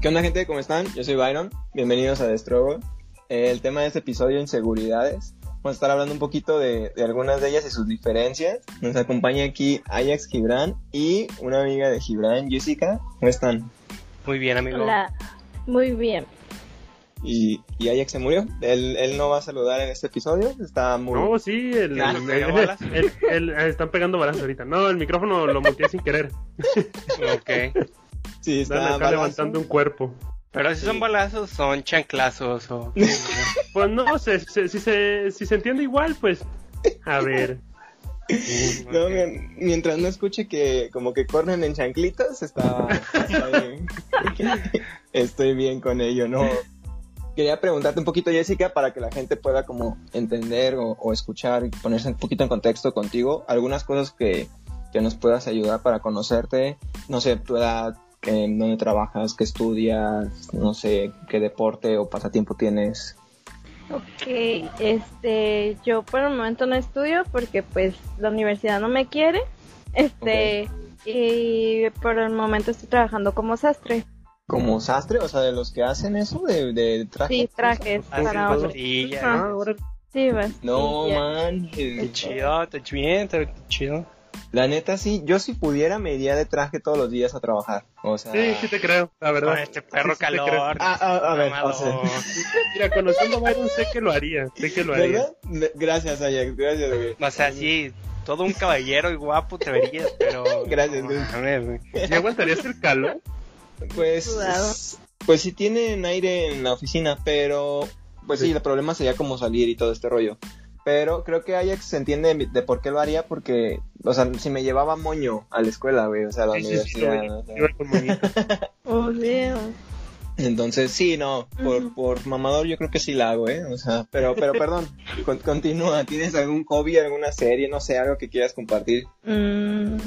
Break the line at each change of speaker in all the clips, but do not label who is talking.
¿Qué onda gente? ¿Cómo están? Yo soy Byron. Bienvenidos a Destrogo. El tema de este episodio, inseguridades. Vamos a estar hablando un poquito de, de, algunas de ellas y sus diferencias. Nos acompaña aquí Ajax Gibran y una amiga de Gibran, Jessica. ¿Cómo están?
Muy bien, amigo.
Hola, muy bien.
Y, y Ajax se murió. Él, él no va a saludar en este episodio. Está muy...
No, sí, el,
Ah,
el-
¿pega
el-
balas?
el- el- eh, están pegando balas ahorita. No, el micrófono lo muteé sin querer.
Ok.
Sí, está
Están acá
balazo.
levantando un cuerpo.
Pero si son balazos, son chanclazos o...
Pues no, se, se- si, se, si se entiende igual, pues. A ver.
No, mien- mientras no escuche que como que corren en chanclitas, está, está bien. Estoy bien con ello, ¿no? Quería preguntarte un poquito, Jessica, para que la gente pueda como entender o, o escuchar y ponerse un poquito en contexto contigo, algunas cosas que, que nos puedas ayudar para conocerte, no sé, tu edad, que, dónde trabajas, qué estudias, no sé, qué deporte o pasatiempo tienes.
Ok, este, yo por el momento no estudio porque pues la universidad no me quiere. Este, y por el momento estoy trabajando como sastre.
¿Como sastre? O sea, de los que hacen eso, de, de trajes.
Sí, trajes para otros.
sí.
Ah,
vas.
No, man.
Qué chido, está bien, está chido.
La neta, sí, yo si pudiera me iría de traje todos los días a trabajar. O sea,
Sí, sí te creo, la verdad.
Con este perro
Sí, sí
calor.
Ah, ah, a ver, o sea.
Mira, conociendo a Byron sé que lo haría. Sé que lo haría.
Gracias, Ajax, gracias, güey.
O sea, sí, todo un caballero y guapo te verías, pero...
Gracias,
no
güey.
mames, güey.
¿Y aguantarías el calor?
Pues, pues sí tienen aire en la oficina, pero, pues sí,
Sí.
el problema sería como salir y todo este rollo. Pero creo que Ajax se entiende de, de por qué lo haría, porque, o sea, si me llevaba moño a la escuela, güey, o sea, a la
Sí, sí,
universidad.
veía.
o sea.
Oh.
Entonces, sí, no, por, por mamador yo creo que sí la hago, ¿eh? O sea, pero, pero perdón, con- continúa, ¿tienes algún hobby, alguna serie, no sé, algo que quieras compartir?
Mm,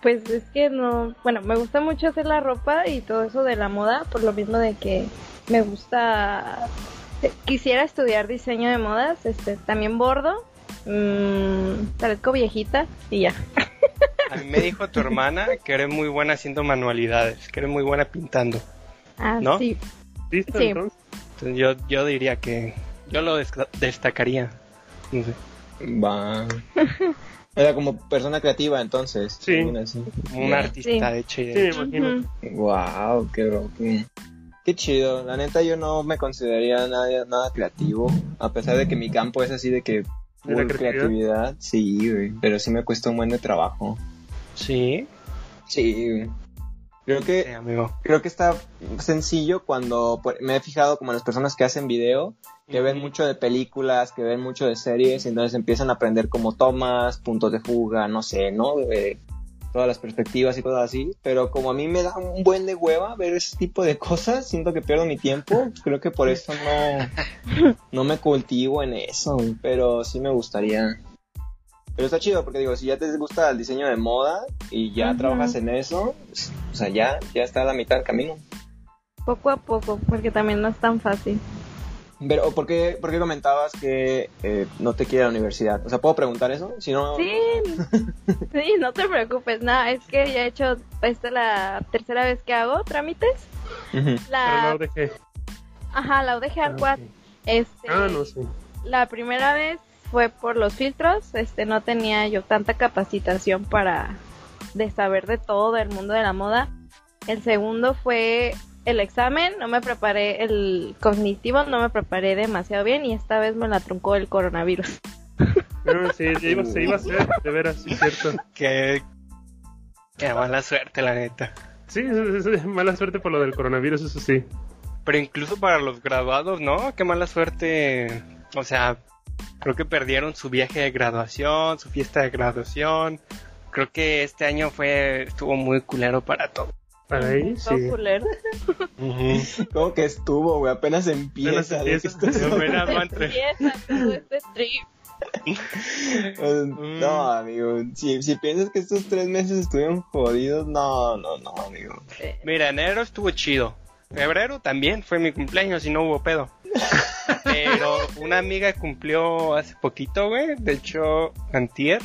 pues es que no, bueno, me gusta mucho hacer la ropa y todo eso de la moda, por lo mismo de que me gusta, quisiera estudiar diseño de modas, este, también bordo, mm, parezco viejita y ya.
A mí me dijo tu hermana que eres muy buena haciendo manualidades, que eres muy buena pintando.
Ah,
¿No?
sí.
¿Listo
Sí.
entonces?
Entonces yo, yo diría que yo lo destacaría. No sé.
Va. Era como persona creativa, entonces.
Sí.
un
Sí.
artista hecho y
Sí, imagino.
Wow, qué loco. Qué chido. La neta, yo no me consideraría nada, nada creativo. A pesar de que mi campo es así de que.
¿De la
full
creatividad?
creatividad. Sí, güey. Pero sí me cuesta un buen de trabajo.
Sí,
Sí, güey. Creo
sí,
que,
amigo.
creo que está sencillo cuando me he fijado como en las personas que hacen video, que ven mucho de películas, que ven mucho de series, y entonces empiezan a aprender como tomas, puntos de fuga, no sé, ¿no? Todas las perspectivas y cosas así, pero como a mí me da un buen de hueva ver ese tipo de cosas, siento que pierdo mi tiempo, creo que por eso no, no me cultivo en eso, pero sí me gustaría. Pero está chido porque digo, si ya te gusta el diseño de moda y ya trabajas en eso, o sea, ya, ya está a la mitad del camino.
Poco a poco, porque también no es tan fácil.
Pero, ¿por qué, por qué comentabas que eh, no te quiere la universidad? O sea, ¿puedo preguntar eso? Si no...
Sí, sí, no te preocupes, nada, es que ya he hecho, esta es la tercera vez que hago trámites.
Pero
La,
dejé.
ajá, la UDG
Ah,
Arquat,
ok.
este,
Ah, no sé.
la primera vez fue por los filtros, este, no tenía yo tanta capacitación para de saber de todo del mundo de la moda. El segundo fue el examen, no me preparé el cognitivo, no me preparé demasiado bien y esta vez me la truncó el coronavirus.
No, sí, ya iba, se iba a hacer, de veras, sí, cierto.
Qué, qué mala suerte, la neta.
Sí, es mala suerte por lo del coronavirus, eso sí.
Pero incluso para los graduados, ¿no? Qué mala suerte. O sea, creo que perdieron su viaje de graduación, su fiesta de graduación. Creo que este año fue estuvo muy culero para todos.
Para ahí, sí.
culero.
¿Cómo que estuvo, güey? Apenas empieza.
Apenas
¿de qué
empieza.
Apenas
todo este trip.
No, amigo. Si, si piensas que estos tres meses estuvieron jodidos, no, no, no, amigo.
Mira, enero estuvo chido. Febrero también fue mi cumpleaños y no hubo pedo. Pero una amiga cumplió hace poquito, güey. De hecho, antier.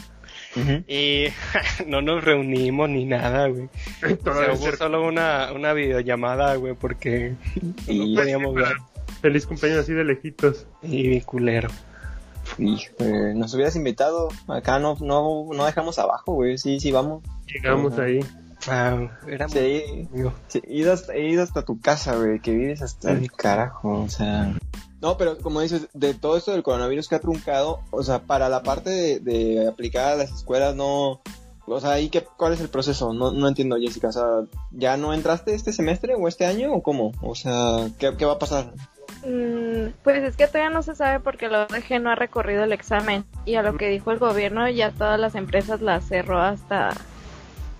Y no nos reunimos ni nada, güey. Hubo solo una, una videollamada, güey, porque
Y,
no podíamos ver.
Feliz cumpleaños así de lejitos.
Y culero.
híjole, nos hubieras invitado. Acá no, no, no dejamos abajo, güey. Sí, sí, vamos.
Llegamos
Ajá.
ahí.
Ah, era muy
Sí, sí, he ido hasta, he ido hasta tu casa, güey, que vives hasta el carajo, o sea... No, pero como dices, de todo esto del coronavirus que ha truncado, o sea, para la parte de, de aplicar a las escuelas, no... O sea, ¿ahí qué, cuál es el proceso? No, no entiendo, Jessica, o sea, ¿ya no entraste este semestre o este año o cómo? O sea, ¿qué, qué va a pasar?
Mm, Pues es que todavía no se sabe porque la ODG no ha recorrido el examen y a lo que dijo el gobierno ya todas las empresas las cerró hasta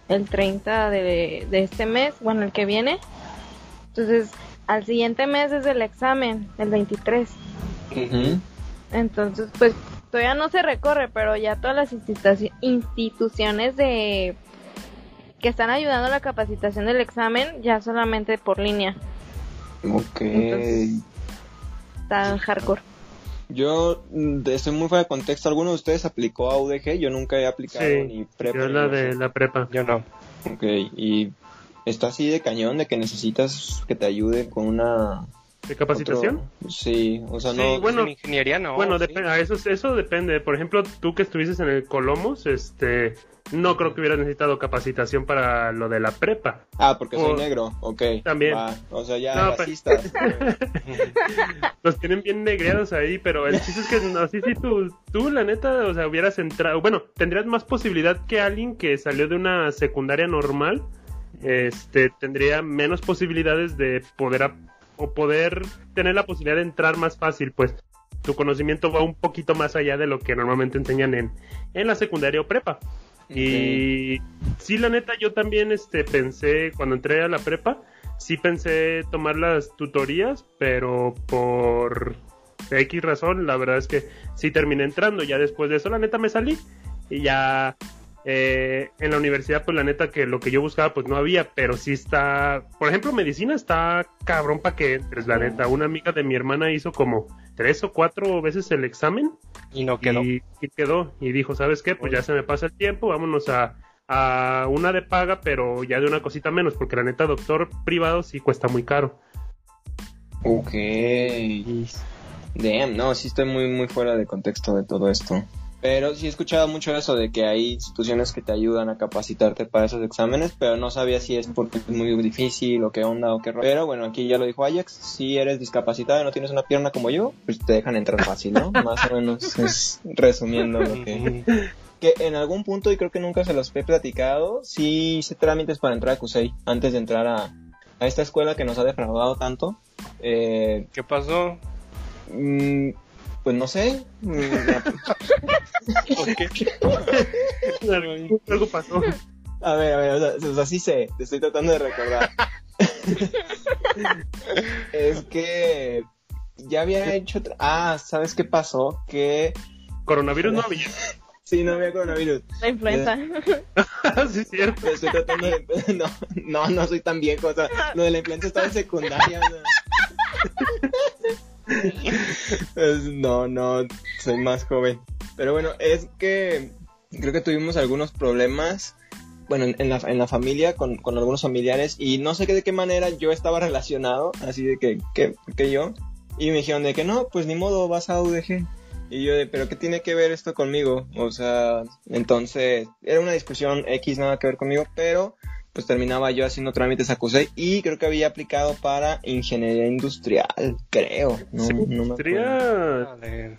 el 30 de, de este mes, bueno, el que viene. Entonces, al siguiente mes es el examen, el 23.
Ujú.
Entonces, pues todavía no se recorre, pero ya todas las instituci- instituciones de que están ayudando a la capacitación del examen ya solamente por línea.
Ok.
Entonces- Está hardcore.
Yo mm, estoy muy fuera de contexto. ¿Alguno de ustedes aplicó a UDG? Yo nunca he aplicado
Sí,
ni prepa.
Yo
ni
la de la prepa.
Yo no.
Ok, y está así de cañón de que necesitas que te ayude con una...
¿De capacitación?
otro- Sí, o sea,
Sí,
no...
bueno,
en ingeniería no.
bueno,
sí.
eso, eso depende. Por ejemplo, tú que estuvieses en el Colomos, este, no creo que hubieras necesitado capacitación para lo de la prepa.
Ah, porque soy negro, ok.
También.
va, O sea, ya
No,
racistas.
Los tienen bien negreados ahí, pero el chiste es que no, sí, sí, tú, tú, la neta, o sea, hubieras entrado, bueno, tendrías más posibilidad que alguien que salió de una secundaria normal, este, tendría menos posibilidades de poder, o poder tener la posibilidad de entrar más fácil, pues tu conocimiento va un poquito más allá de lo que normalmente enseñan en, en la secundaria o prepa. Y sí, la neta, yo también este, pensé, cuando entré a la prepa, sí pensé tomar las tutorías, pero por X razón, la verdad es que sí terminé entrando. Ya después de eso, la neta, me salí. Y ya eh, en la universidad, pues la neta que lo que yo buscaba, pues no había, pero sí está, por ejemplo, medicina está cabrón para que entres, la neta. Una amiga de mi hermana hizo como tres o cuatro veces el examen
Y no quedó.
y, y quedó. Y dijo, ¿sabes qué? Pues ya se me pasa el tiempo, vámonos a, a una de paga, pero ya de una cosita menos, porque la neta, doctor privado sí cuesta muy caro.
ok. Damn, no, sí estoy muy, muy fuera de contexto de todo esto. Pero sí he escuchado mucho eso de que hay instituciones que te ayudan a capacitarte para esos exámenes, pero no sabía si es porque es muy difícil o qué onda o qué rollo. Pero bueno, aquí ya lo dijo Ajax, si eres discapacitado y no tienes una pierna como yo, pues te dejan entrar fácil, ¿no? Más o menos es resumiendo lo que... Que en algún punto, y creo que nunca se los he platicado, sí hice trámites para entrar a CUSEI antes de entrar a, a esta escuela que nos ha defraudado tanto. Eh,
¿Qué pasó?
Mm, pues no sé.
¿Por qué?
algo, pasó.
A ver, a ver, o sea, o sea, sí sé, te estoy tratando de recordar. es que ya había hecho... Ah, ¿sabes qué pasó? Que
Coronavirus no había.
sí, no había coronavirus.
La influenza.
sí, es cierto.
Te estoy tratando de... No, no, no soy tan viejo. O sea, lo de la influenza estaba en secundaria. o sea. No, no, soy más joven. Pero bueno, es que creo que tuvimos algunos problemas, bueno, en, la, familia, con, algunos familiares, y no sé qué, de qué manera yo estaba relacionado, así de que, que, que yo, y me dijeron de que no, pues ni modo, vas a UDG. Y yo de, pero ¿qué tiene que ver esto conmigo? O sea, entonces, era una discusión X, nada que ver conmigo, pero pues terminaba yo haciendo trámites a CUSEI y creo que había aplicado para ingeniería industrial, creo. No,
Sí,
no me
Vale.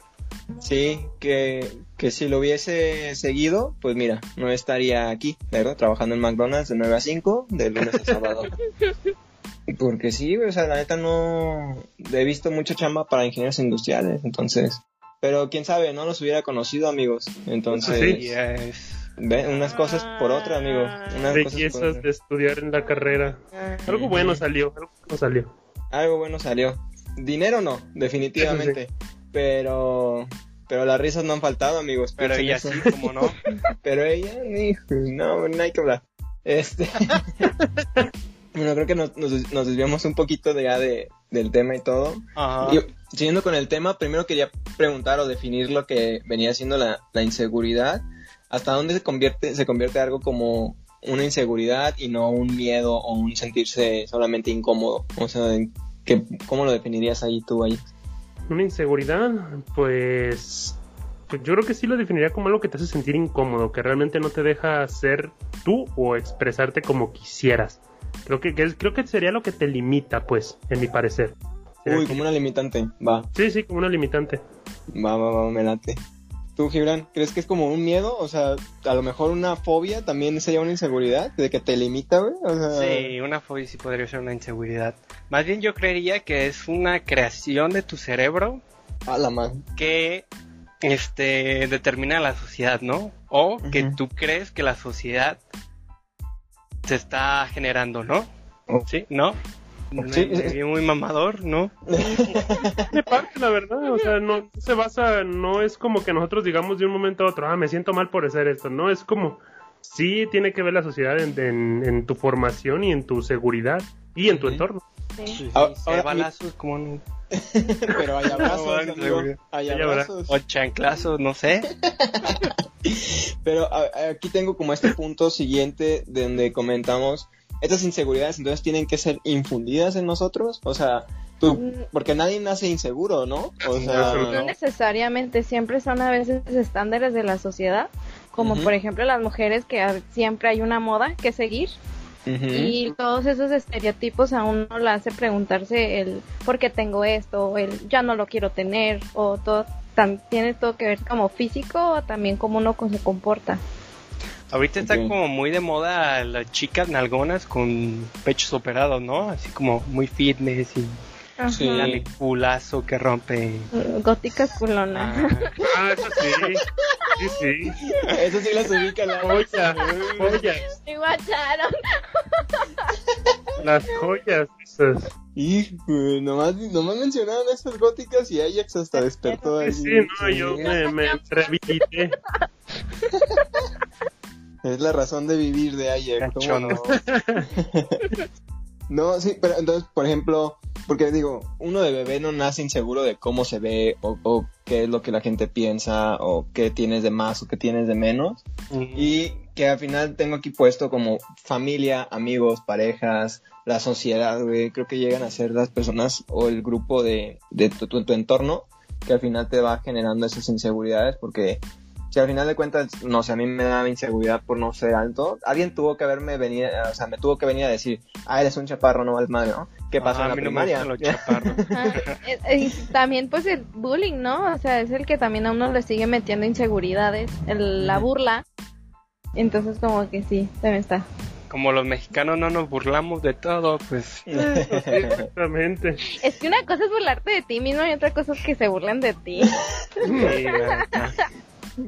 Sí, que, que si lo hubiese seguido, pues mira, no estaría aquí, ¿verdad? Trabajando en McDonald's de 9 a 5, de lunes a sábado. Porque sí, o sea, la neta no... He visto mucha chamba para ingenieros industriales, entonces... Pero quién sabe, no los hubiera conocido, amigos. Entonces,
Sí.
Yes.
Ve, unas cosas por otra, amigo. Unas cosas por
bellezas de estudiar en la carrera. Algo bueno salió, algo bueno salió.
Algo bueno salió. Dinero no, definitivamente. Pero... Pero las risas no han faltado, amigos.
Pero ella
eso.
sí, como no.
Pero ella, hijo, no, no hay que hablar. Este. bueno, creo que nos, nos, nos desviamos un poquito de ya de, del tema y todo.
Ajá.
Y, siguiendo con el tema, primero quería preguntar o definir lo que venía siendo la, la inseguridad. Hasta dónde se convierte, se convierte algo como una inseguridad y no un miedo o un sentirse solamente incómodo. O sea, ¿qué, ¿cómo lo definirías ahí tú ahí?
Una inseguridad, pues, pues yo creo que sí lo definiría como algo que te hace sentir incómodo, que realmente no te deja ser tú o expresarte como quisieras. Creo que, que creo que sería lo que te limita, pues, en mi parecer.
Uy, como una limitante, va.
Sí, sí, como una limitante.
Va, va, va, me late. ¿Tú, Gibran, crees que es como un miedo? O sea, a lo mejor una fobia también sería una inseguridad, de que te limita, güey. O sea...
Sí, una fobia sí podría ser una inseguridad. Más bien yo creería que es una creación de tu cerebro.
A la man.
Que este determina la sociedad, ¿no? O que tú crees que la sociedad se está generando, ¿no?
Oh.
¿Sí? ¿No?
Sí,
muy, muy mamador, ¿no?
De parte, la verdad, o sea, no se basa, no es como que nosotros digamos de un momento a otro, ah, me siento mal por hacer esto, no, es como, sí tiene que ver la sociedad en, en- en tu formación y en tu seguridad y en tu entorno.
Sí.
Sí,
Ahora-
sí,
ahora,
balazos como un-
Pero hay abrazos,
No,
amigo. Hay abrazos.
o chanclazos, no sé.
Pero a- aquí tengo como este punto siguiente de donde comentamos estas inseguridades entonces tienen que ser infundidas en nosotros, o sea, tú,
Mm.
porque nadie nace inseguro, ¿no? O sea,
No necesariamente, siempre son a veces estándares de la sociedad, como por ejemplo las mujeres que siempre hay una moda que seguir y todos esos estereotipos a uno le hace preguntarse el por qué tengo esto, o el ya no lo quiero tener o todo tiene todo que ver como físico o también cómo uno se comporta.
Ahorita está
Ok.
como muy de moda las chicas nalgonas con pechos operados, ¿no? Así como muy fitness y
Sí.
El culazo que rompe.
Góticas culonas.
Ah,
Ah, eso sí, sí, sí.
Eso sí las ubica la
Joyas, joyas,
Me guacharon.
las joyas esas.
Hijo, nomás, nomás mencionaron esas góticas y Ajax hasta despertó
Sí,
ahí.
sí, no, yo me, me.
Es la razón de vivir de Ajax. ¿cómo no? No, sí, pero entonces, por ejemplo, porque digo, uno de bebé no nace inseguro de cómo se ve o, o qué es lo que la gente piensa o qué tienes de más o qué tienes de menos. Y que al final tengo aquí puesto como familia, amigos, parejas, la sociedad, güey. Creo que llegan a ser las personas o el grupo de, de tu, tu- tu entorno que al final te va generando esas inseguridades porque si al final de cuentas, no sé, a mí me daba inseguridad por no ser alto, alguien tuvo que haberme venir, o sea, me tuvo que venir a decir, ah, eres un chaparro, no vales madre, ¿no? ¿Qué pasó
Ah,
en
a
la
mí no me
primaria?
gustan los chaparros.
Ah, eh, y también pues el bullying, ¿no? O sea, es el que también a uno le sigue metiendo inseguridades, el- la burla. Entonces como que sí, también está.
Como los mexicanos no nos burlamos de todo, pues
Exactamente.
Es que una cosa es burlarte de ti mismo y otra cosa es que se burlen de ti.
sí.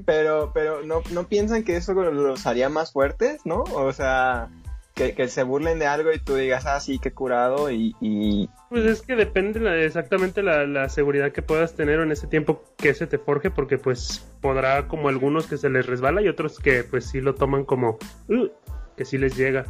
Pero, pero no, no piensan que eso los haría más fuertes, ¿no? O sea, que, que se burlen de algo y tú digas, ah, sí, qué curado y... y...
Pues es que depende la- exactamente la, la seguridad que puedas tener en ese tiempo que se te forje, porque pues podrá como algunos que se les resbala y otros que pues sí lo toman como "Uh", que sí les llega.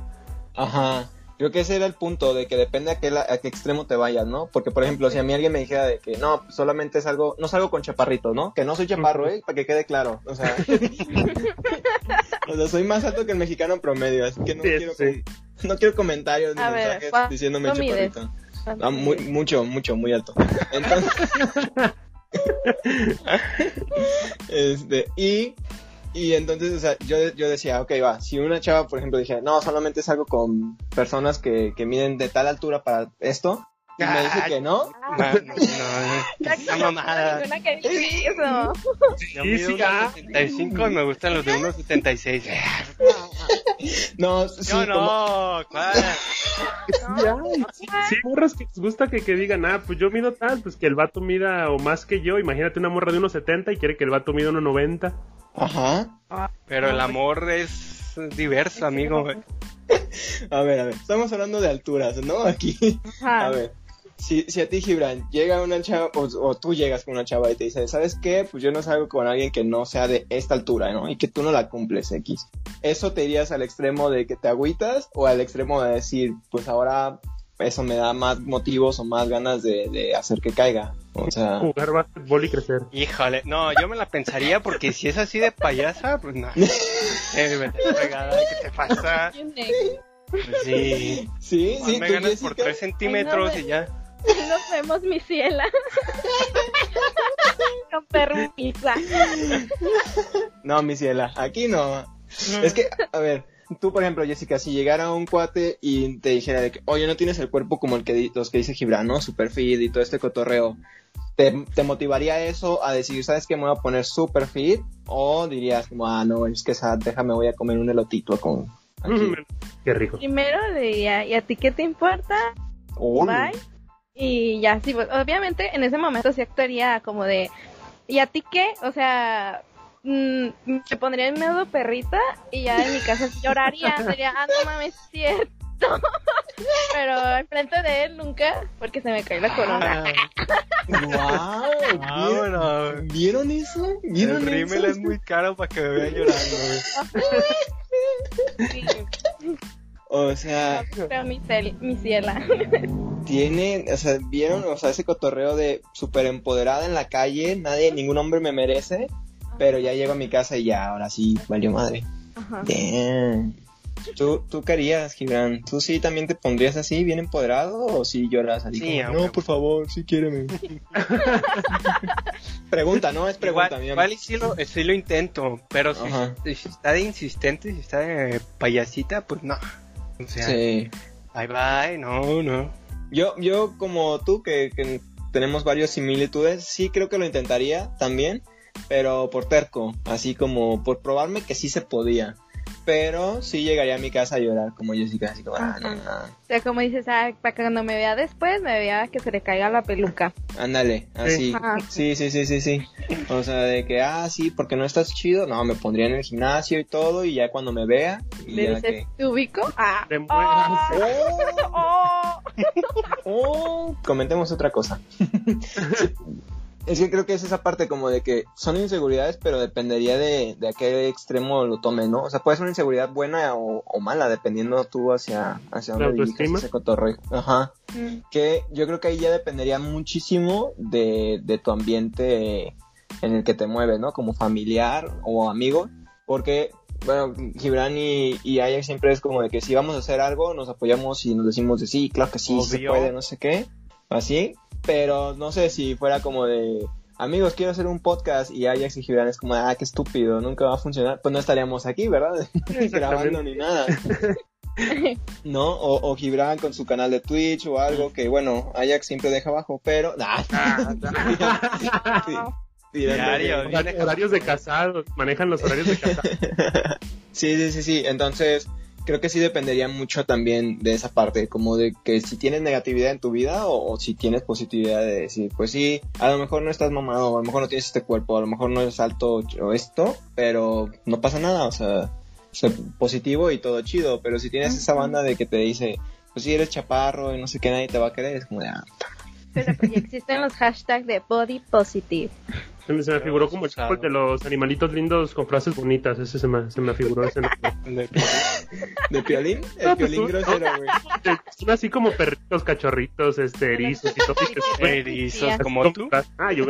Ajá. Creo que ese era el punto, de que depende a qué, la- a qué extremo te vayas, ¿no? Porque, por ejemplo, si a mí alguien me dijera de que no, solamente es algo, no salgo con chaparritos, ¿no? Que no soy chaparro, ¿eh? Para que quede claro. O sea, o sea, soy más alto que el mexicano en promedio, así que no,
Sí,
quiero,
sí.
no quiero comentarios ni
A
mensajes
¿cuánto
diciéndome chaparrito. Ah, muy, mucho, mucho, muy alto. Entonces, este, y, y entonces, o sea, yo, yo decía, ok, va, si una chava, por ejemplo, dije, no, solamente salgo con personas que, que miden de tal altura para esto, y me dice que no,
No, no, no, esa mamada.
Que dice eso.
Yo mido
sí, ah.
1.75 y me gustan los de 1.76.
no, sí,
no.
Sí, morras que les gusta que, que digan, ah, pues yo mido tal, pues que el vato mida o más que yo. Imagínate una morra de unos 70 y quiere que el vato mida unos 90.
como- ajá,
Pero el amor es diverso, amigo.
a ver, a ver, estamos hablando de alturas, ¿no? Aquí,
Ajá.
a ver. Si, si a ti, Gibran, llega una chava, o, o tú llegas con una chava y te dice, ¿sabes qué? Pues yo no salgo con alguien que no sea de esta altura, ¿no? Y que tú no la cumples, X. ¿Eso te irías al extremo de que te agüitas o al extremo de decir, pues ahora eso me da más motivos o más ganas de, de hacer que caiga. O sea,
Jugar básquetbol y crecer.
Híjole, no, yo me la pensaría porque si es así de payasa, pues no. Eh, vete a la fregada, ¿qué te pasa? Pues sí.
sí, sí,
me ganas por
Jessica.
3 centímetros
Ay, no,
y ya.
Nos vemos, mi ciela. Con permiso.
No, mi ciela, aquí no. Es que, a ver, tú, por ejemplo, Jessica, si llegara un cuate y te dijera de que, oye, no tienes el cuerpo como el que di- los que dice Gibran, ¿no? Super fit y todo este cotorreo. ¿Te, te motivaría eso a decir, ¿sabes qué? Me voy a poner super fit? O dirías, como, ah, no, es que esa, déjame, voy a comer un elotito con. Aquí.
Qué rico.
Primero diría, ¿y a ti qué te importa?
Oh,
Bye. Y ya, sí, pues, obviamente en ese momento sí actuaría como de, ¿y a ti qué? O sea, mm, me pondría en modo perrita y ya en mi casa lloraría, sería, ah, no mames, es cierto. Pero enfrente de él nunca, porque se me cae la corona.
¡Wow!
Vámonos.
¿Vieron eso? ¿Vieron
El rímel
eso?
es muy caro para que me vea llorando.
Sí,
O sea,
pero mi, cel- mi ciela.
tiene, o sea, vieron, o sea, ese cotorreo de súper empoderada en la calle, nadie, ningún hombre me merece, pero ya llego a mi casa y ya, ahora sí, valió madre.
Ajá.
Damn. ¿Tú, tú qué harías, Gibran? ¿Tú sí también te pondrías así, bien empoderado, o sí lloras así?
Sí,
como, no, por favor, sí quiéreme. pregunta, ¿no? Es pregunta, mi
igual y sí lo, sí lo intento, pero si está de insistente, si está de payasita, pues no. O sea,
Sí.
bye bye, no, no.
Yo, yo como tú, que, que tenemos varias similitudes, sí creo que lo intentaría también, pero por terco, así como por probarme que sí se podía. Pero sí llegaría a mi casa a llorar como Jessica, así como, ah, no, no.
O sea, como dices, ah, para que cuando me vea después, me vea que se le caiga la peluca.
Ándale, así.
Ajá.
Sí, sí, sí, sí, sí. O sea, de que, ah, sí, porque no estás chido. No, me pondría en el gimnasio y todo, y ya cuando me vea, y
Le
ya
dices,
que...
¿te ubico? Ah,
Te mueras.
oh, oh.
Oh, comentemos otra cosa. es que creo que es esa parte como de que son inseguridades, pero dependería de, de a qué extremo lo tome, ¿no? O sea, puede ser una inseguridad buena o, o mala, dependiendo tú hacia, hacia
¿La
dónde dirijas ese cotorreo. Ajá.
Mm,
Que yo creo que ahí ya dependería muchísimo de, de tu ambiente en el que te mueves, ¿no? Como familiar o amigo. Porque, bueno, Gibran y, y Ajax siempre es como de que si vamos a hacer algo, nos apoyamos y nos decimos de sí, claro que sí, sí se
Obvio.
puede, no sé qué. Así. Pero no sé si fuera como de, amigos, quiero hacer un podcast y Ajax y Gibran es como, ah, qué estúpido, nunca va a funcionar. Pues no estaríamos aquí, ¿verdad? Grabando ni nada. ¿no? O, o Gibran con su canal de Twitch o algo que, bueno, Ajax siempre deja abajo, pero... Nah. Sí, tirándole.
Diario.
Horarios- Horarios de casados, manejan los horarios de casados.
Sí, sí, sí, sí. Entonces, creo que sí dependería mucho también de esa parte, como de que si tienes negatividad en tu vida o, o si tienes positividad de decir, pues sí, a lo mejor no estás mamado, a lo mejor no tienes este cuerpo, a lo mejor no eres alto o esto, pero no pasa nada, o sea, positivo y todo chido, pero si tienes esa banda de que te dice, pues si eres chaparro y no sé qué, nadie te va a querer, es como de, ah,
Pero pues ya existen los hashtags de body positive.
Se me, se me figuró como el de los animalitos lindos con frases bonitas. Ese se me, se me figuró ese nombre.
¿de piolín? El piolín grosero, güey.
Son así como perritos, cachorritos, este, erizos y todo.
Erizos como tú.
Ah, yo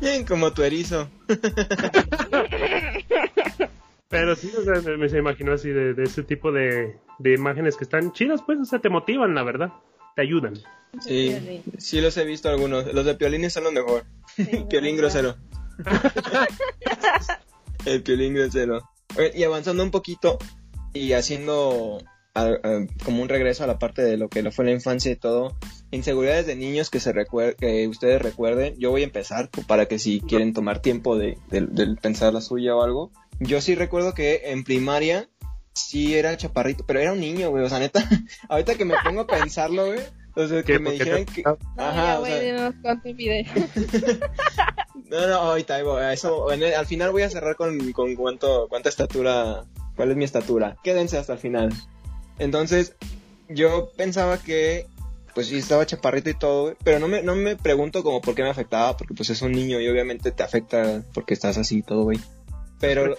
Bien, como tu erizo.
Pero sí, o sea, me, me se imaginó así de, de ese tipo de, de imágenes que están chidas, pues, o sea, te motivan, la verdad. Te ayudan.
Sí, sí los he visto algunos. Los de piolines son los mejor. Piolín grosero. El piolín grosero. Y avanzando un poquito y haciendo a- a- como un regreso a la parte de lo que lo fue la infancia y todo. Inseguridades de niños que se recuer- que ustedes recuerden. Yo voy a empezar para que si quieren tomar tiempo de, de- de pensar la suya o algo. Yo sí recuerdo que en primaria sí era chaparrito, pero era un niño, güey. O sea, neta, ahorita que me pongo a pensarlo, güey. O sea, que me
¿Por qué
dijeran
te-
que...
No,
Ajá,
ya,
o sea,
güey,
no, no, ahorita eso, el- al final voy a cerrar con, con cuánto, cuánta estatura, cuál es mi estatura. Quédense hasta el final. Entonces, yo pensaba que, pues sí, estaba chaparrito y todo, güey, pero no me, no me pregunto como por qué me afectaba, porque pues es un niño y obviamente te afecta porque estás así y todo, güey. Pero,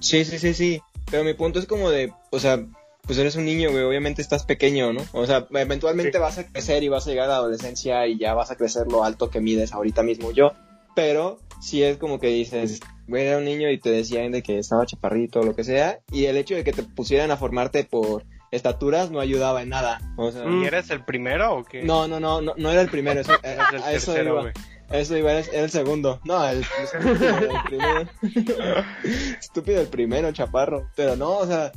sí, sí, sí, sí. Pero mi punto es como de, o sea, pues eres un niño, güey, obviamente estás pequeño, ¿no? O sea, eventualmente
Sí.
vas a crecer y vas a llegar a la adolescencia y ya vas a crecer lo alto que mides ahorita mismo yo. Pero sí es como que dices, güey, era un niño y te decían de que estaba chaparrito o lo que sea, y el hecho de que te pusieran a formarte por estaturas no ayudaba en nada. O sea.
¿Y eres el primero o qué?
no, no, no, no, no era el primero, eso, a eso
tercero,
iba. Eso iba, era el segundo. No, el, el primero. Estúpido el primero, chaparro. Pero no, o sea,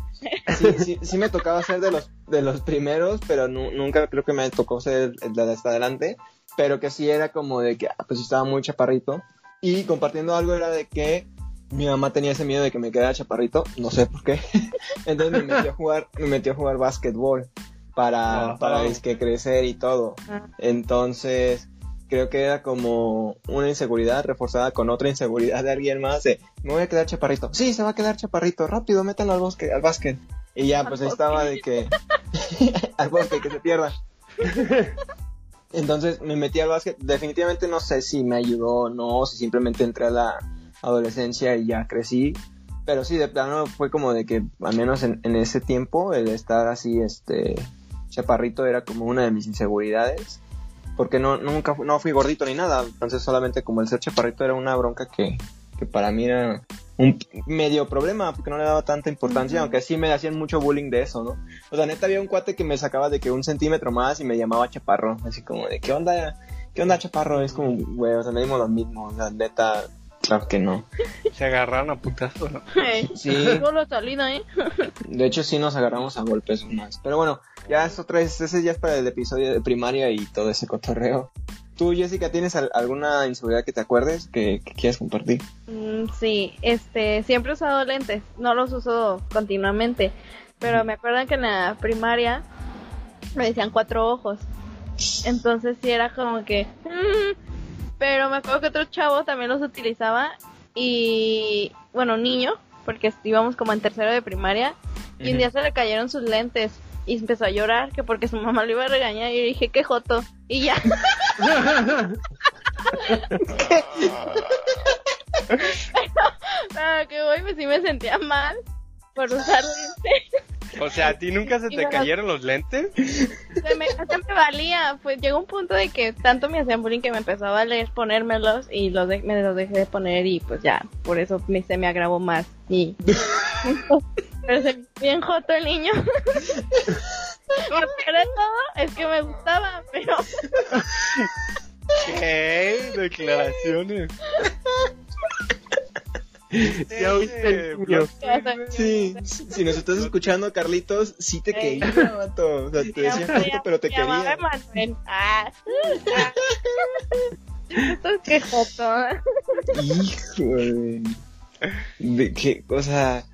sí, sí, sí me tocaba ser de los, de los primeros, pero nu- nunca creo que me tocó ser el de hasta adelante. Pero que sí era como de que, ah, pues estaba muy chaparrito. Y compartiendo algo era de que mi mamá tenía ese miedo de que me quedara chaparrito, no sé por qué. Entonces me metió a jugar, me metió a jugar básquetbol para, para disque crecer y todo.
Ah.
Entonces, creo que era como una inseguridad reforzada con otra inseguridad de alguien más de, me voy a quedar chaparrito. Sí, se va a quedar chaparrito, rápido, métanlo al bosque, al básquet. Y ya, pues ahí estaba de que, al bosque, que se pierda. Entonces me metí al básquet. Definitivamente no sé si me ayudó o no, si simplemente entré a la adolescencia y ya crecí. Pero sí, de plano fue como de que, al menos en, en ese tiempo, el estar así, este, chaparrito era como una de mis inseguridades. Porque no, nunca, no fui gordito ni nada. Entonces solamente como el ser chaparrito era una bronca que, que para mí era un medio problema, porque no le daba tanta importancia, aunque sí me hacían mucho bullying de eso, ¿no? O sea, neta había un cuate que me sacaba de que un centímetro más y me llamaba chaparro, así como de, ¿qué onda? ¿Qué onda chaparro? Es como, güey, o sea, medimos lo mismo, o sea, neta, claro que no.
Se agarraron a putazos, ¿no?
Eh,
Sí.
Solo salida, ¿eh?
De hecho, sí nos agarramos a golpes más. Pero bueno, ya es otra vez, ese ya es para el episodio de primaria y todo ese cotorreo. ¿Tú, Jessica, tienes al- alguna inseguridad que te acuerdes que, que quieras compartir?
Mm, sí, este, siempre he usado lentes, no los uso continuamente, pero me acuerdo que en la primaria me decían cuatro ojos, entonces sí era como que, mm, pero me acuerdo que otro chavo también los utilizaba y, bueno, niño, porque íbamos como en tercero de primaria, y un día se le cayeron sus lentes y empezó a llorar que porque su mamá lo iba a regañar y dije, qué joto, y ya. Ah, que voy, pues sí me sentía mal por usar lentes.
O sea, ¿a ti nunca se te cayeron los lentes?
Se me, valía. Pues llegó un punto de que tanto me hacían bullying que me empezó a valer ponérmelos y los de- me los dejé de poner y pues ya, por eso me, se me agravó más. Y... Pero se bien joto el niño. Lo peor de todo es que me gustaba, pero
¿Qué? Declaraciones.
Ya oíste el niño.
Sí, si nos estás escuchando, Carlitos, sí te quería, vato. O sea, te decía joto, pero te quería.
me Manuel. Ah. Que joto.
Hijo de... de qué, o sea,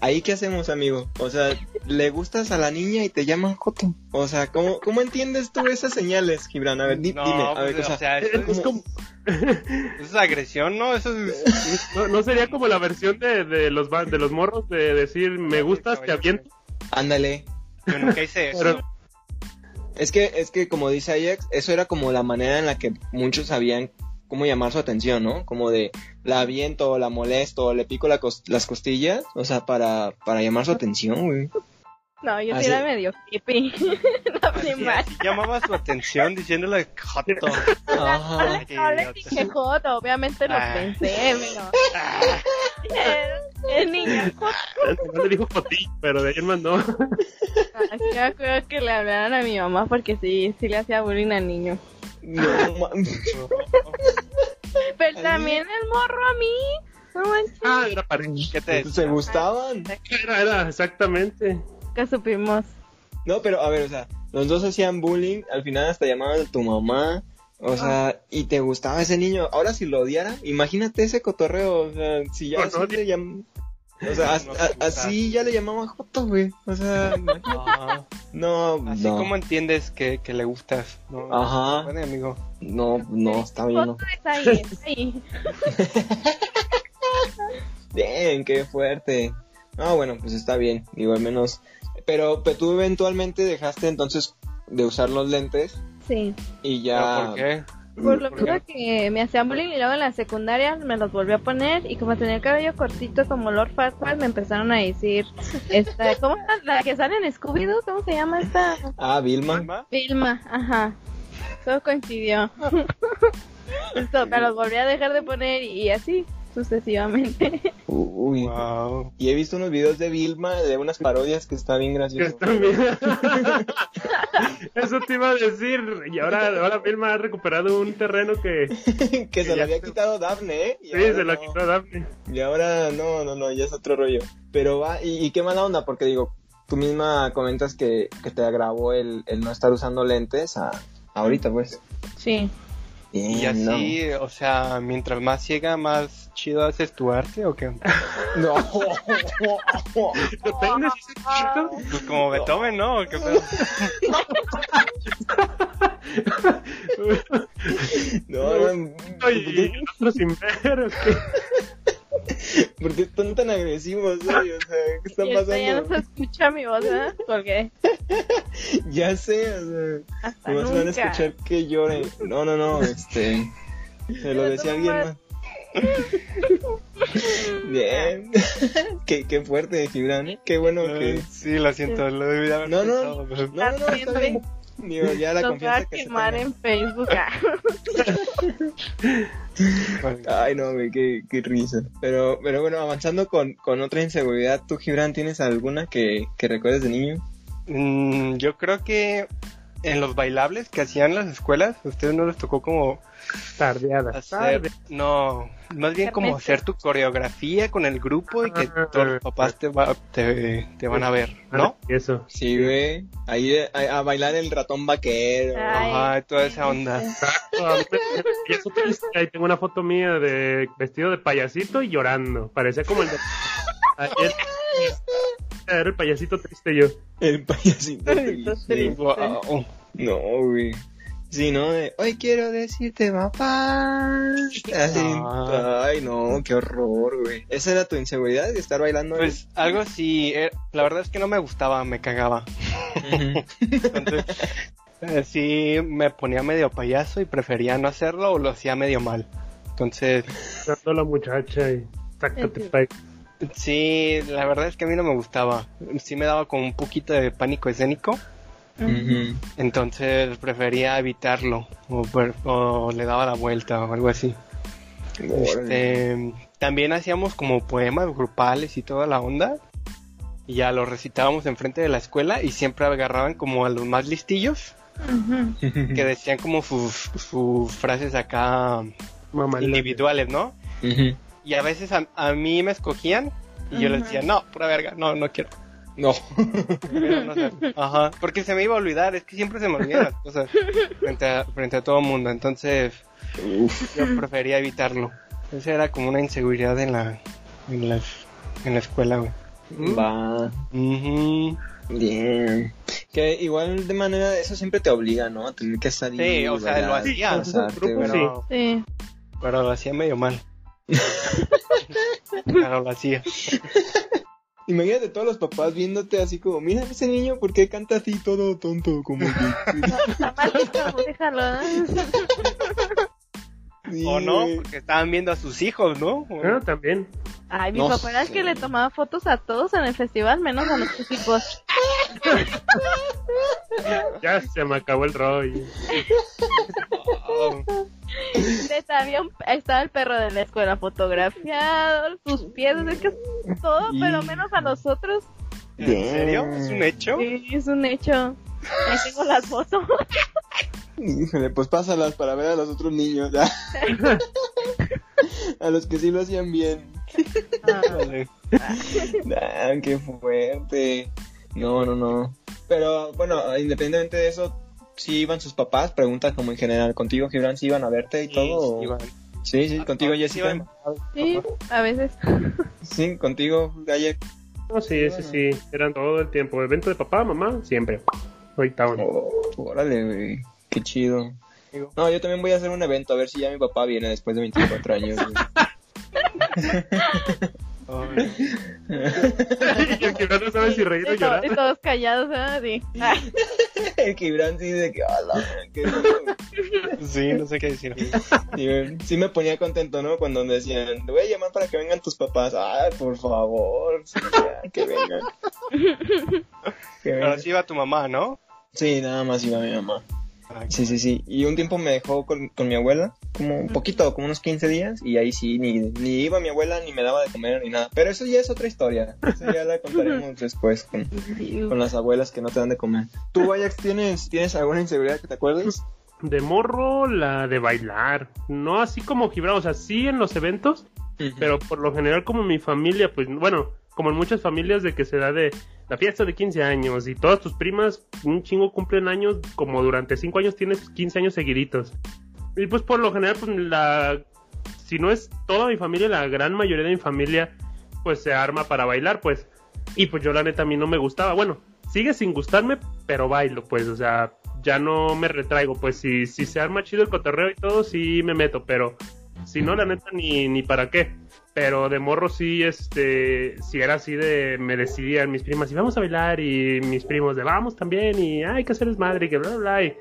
ahí qué hacemos, amigo. O sea, le gustas a la niña y te llaman Joto. O sea, ¿cómo, cómo entiendes tú esas señales, Gibran? A ver, di-
No,
dime, a ver,
pues,
o
o
sea,
Es
es,
como,
eso es agresión, ¿no? Eso es...
no, no sería como la versión de, de los de los morros de decir me gustas, te aviento.
ándale.
Yo nunca hice eso.
Pero-
Es que, es que como dice Ajax, eso era como la manera en la que muchos sabían cómo llamar su atención, ¿no? Como de la aviento, la molesto, le pico la cos- las costillas, o sea, para, para llamar su atención, güey.
No, yo
Así-
sí era medio hippie. La
así llamaba su atención diciéndole.
Ajá.
No le, no le dije joto, obviamente lo
Ah.
pensé, pero. El, el niño.
No le dijo Jotillo, pero de en más no.
Así me acuerdo que le hablaran a mi mamá porque sí, sí le hacía bullying al niño.
No,
Pero también el morro a mí. No manches.
Ah, era pareja.
¿Qué te
se gustaban.
Era, era, exactamente.
Que supimos.
No, pero a ver, o sea, los dos hacían bullying, al final hasta llamaban a tu mamá, o sea, y te gustaba ese niño. Ahora si lo odiara, imagínate ese cotorreo, o sea, si ya así
odio.
O sea, as-
No,
a- así ya le llamaban Joto, güey. O sea.
No,
no,
así
no,
como entiendes que, que le gustas. No,
Ajá.
Bueno, amigo.
no, no, está bien, no.
Joto es ahí, es ahí.
Bien, qué fuerte. No, bueno, pues está bien, digo, al menos. Pero, pero tú eventualmente dejaste entonces de usar los lentes
Sí.
y
¿Pero
ya.
por qué?
Por lo mismo que me hacían bullying y luego en la secundaria me los volví a poner y como tenía el cabello cortito como Lord Farquaad me empezaron a decir, esta, ¿cómo es la que sale en Scooby-Doo? ¿Cómo se llama esta?
Ah, Vilma.
¿Vilma?
Ajá. Todo coincidió. Esto, me los volví a dejar de poner y así sucesivamente.
Uy.
Wow.
Y he visto unos videos de Vilma, de unas parodias que está bien
Que
gracioso.
están bien. Eso te iba a decir. Y ahora, ahora Vilma ha recuperado un terreno que sí,
que se lo había quitado Daphne, ¿eh? Y ahora
se lo
no.
quitó Daphne.
Y ahora no, no, no, ya es otro rollo. Pero va, y, y qué mala onda, porque digo, tú misma comentas que, que te agravó el, el no estar usando lentes a, ahorita, pues.
Sí.
Y así, o sea, mientras más ciega, más chido haces tu arte o qué?
No.
Depende si es chiquito.
Pues como Beethoven, ¿no? ¿O qué pedo?
No, no,
Y nosotros sin ver. ¿o qué?
¿por qué están tan agresivos hoy? O sea, ¿qué está
Y ahorita ya no
pasando?
se escucha mi voz, ¿verdad? Porque
Ya sé, o sea,
hasta
no van a
nunca.
escuchar que llore. No, no, no, este. Se lo decía alguien más. Bien. qué, qué fuerte, Gibran, ¿eh? Qué bueno
Ay,
que.
Sí, lo siento, lo debí de haber
No, no,
pensado, pero-
No, no, no, está bien. Digo, ya la
va
confianza
a
que se
quemar
tenga.
en Facebook.
Ay, no, güey, qué, qué risa. Pero, pero bueno, avanzando con, con otra inseguridad, ¿tú, Gibran, tienes alguna que, que recuerdes de niño?
Mm, yo creo que en los bailables que hacían las escuelas, a ustedes no les tocó como
Tardeada.
hacer, no, más bien como hacer tu coreografía con el grupo y que
Ah.
todos los papás te, va- te, te van a ver, ¿no?
Y eso.
Sí, güey. Ahí a, a bailar el ratón vaquero.
Ay.
Ajá, toda esa onda.
Y eso triste. Ahí tengo una foto mía de vestido de payasito y llorando. Parecía como el de... Ayer era el payasito triste yo.
El payasito triste.
triste.
Wow.
No, güey. Sí, ¿no? De, Hoy quiero decirte, papá. Así,
Ah.
Ay, no, qué horror, güey. ¿Esa era tu inseguridad de estar bailando?
Pues algo así, eh, la verdad es que no me gustaba, me cagaba. Entonces, eh, sí me ponía medio payaso y prefería no hacerlo o lo hacía medio mal. Entonces,
Dando la muchacha y... Sácate.
Sí, la verdad es que a mí no me gustaba. Sí me daba como un poquito de pánico escénico. Entonces prefería evitarlo o, le daba la vuelta o algo así. Este, también hacíamos como poemas grupales y toda la onda. Y ya los recitábamos enfrente de la escuela y siempre agarraban como a los más listillos que decían como sus, sus frases acá
Mamá.
individuales, ¿no? Y a veces a, a mí me escogían y yo les decía, no, pura verga, no, no quiero.
No.
No hacerlo". Ajá, porque se me iba a olvidar, es que siempre se me olvidan las cosas frente a, frente a todo el mundo, entonces
Uf.
yo prefería evitarlo. Esa era como una inseguridad en la, en la, en la escuela, güey.
Va.
Ujú.
Bien. Que igual de manera, eso siempre te obliga, ¿no? A tener que salir.
Sí, o sea, lo hacía.
pasarte.
Pero,
Sí.
pero lo hacía medio mal. Pero lo hacía.
Imagínate todos los papás viéndote así como, mira ese niño, ¿por qué canta así todo tonto? Como
déjalo.
Sí,
O no, porque estaban viendo a sus hijos, ¿no?
Ah, también.
Ay, mi
No
papá era el que le tomaba fotos a todos en el festival, menos a nuestros hijos.
Ya se me acabó el rollo.
Oh,
Neta, había un- estaba el perro de la escuela fotografiado, sus pies, es que es todo, pero menos a nosotros.
¿En serio? ¿Es un hecho?
Sí, es un hecho. Ahí tengo las fotos.
Híjole, pues pásalas para ver a los otros niños. a los que sí lo hacían bien.
Vale.
Ah, qué fuerte. No, no, no. Pero bueno, independientemente de eso, si iban sus papás, pregunta como en general, ¿contigo, Gibran, si iban a verte y todo? o-
Iván.
Sí, sí, contigo,
Ah,
Jessica.
iban-
Sí, a veces.
Sí, contigo, Galle.
No, sí, sí, sí. Eran todo el tiempo. Evento de papá, mamá, siempre. Ahorita uno.
Oh, órale, güey. Qué chido. No, yo también voy a hacer un evento a ver si ya mi papá viene después de 24 años.
Yo que Gibran no sabe si reír o llorar.
y todos callados, ¿verdad? Sí. Ah,
El Gibran sí de que, ala, qué
Sí, no sé qué decir.
Sí, sí me ponía contento, ¿no? Cuando me decían, te voy a llamar para que vengan tus papás. Ay, por favor, sí, ya, que vengan. Que
Ahora
vengan.
sí va tu mamá, ¿no?
Sí, nada más iba mi mamá. Sí, sí, sí. Y un tiempo me dejó con, con mi abuela, como un poquito, como unos 15 días, y ahí sí, ni, ni iba mi abuela, ni me daba de comer, ni nada. Pero eso ya es otra historia. Eso ya la contaremos después con, con las abuelas que no te dan de comer. ¿Tú, Ajax, tienes, tienes alguna inseguridad que te acuerdes?
De morro, la de bailar. No así como Gibran, o sea, sí en los eventos, pero por lo general como mi familia, pues bueno, como en muchas familias de que se da de la fiesta de 15 años y todas tus primas un chingo cumplen años, como durante 5 años tienes 15 años seguiditos. Y pues por lo general, pues la... Si no es toda mi familia, la gran mayoría de mi familia, pues se arma para bailar, pues. Y pues yo la neta a mí no me gustaba. Bueno, sigue sin gustarme, pero bailo, pues, o sea, ya no me retraigo, pues si, si se arma chido el cotorreo y todo, sí me meto, pero si no, la neta, ni, ni para qué. Pero de morro sí, este, si era así de, me decidían mis primas, y vamos a bailar, y mis primos de vamos también, y "Ah, hay que hacer desmadre, y que bla, bla, bla, y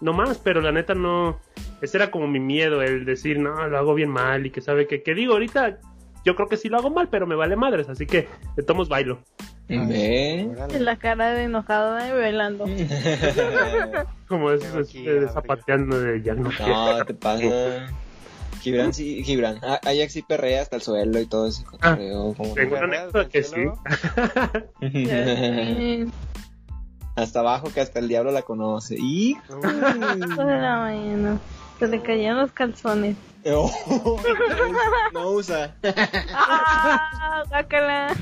no más, pero la neta no, ese era como mi miedo, el decir, no, lo hago bien mal, y que sabe que, que digo, ahorita, yo creo que sí lo hago mal, pero me vale madres, así que de tomos bailo.
Órale.
La cara de enojado ¿eh? bailando.
Como es, es-
arriba.
zapateando de ya no quiero.
No, te pasa. Gibran sí, Gibran. Ah, Ajax sí perrea hasta el suelo y todo ese cotorreo. como-
Tengo una anécdota que sí.
Hasta abajo que hasta el diablo la conoce. Y
Hijo de la mañana. Se le caían los calzones.
Oh, no usa.
¡Ah! Guácala.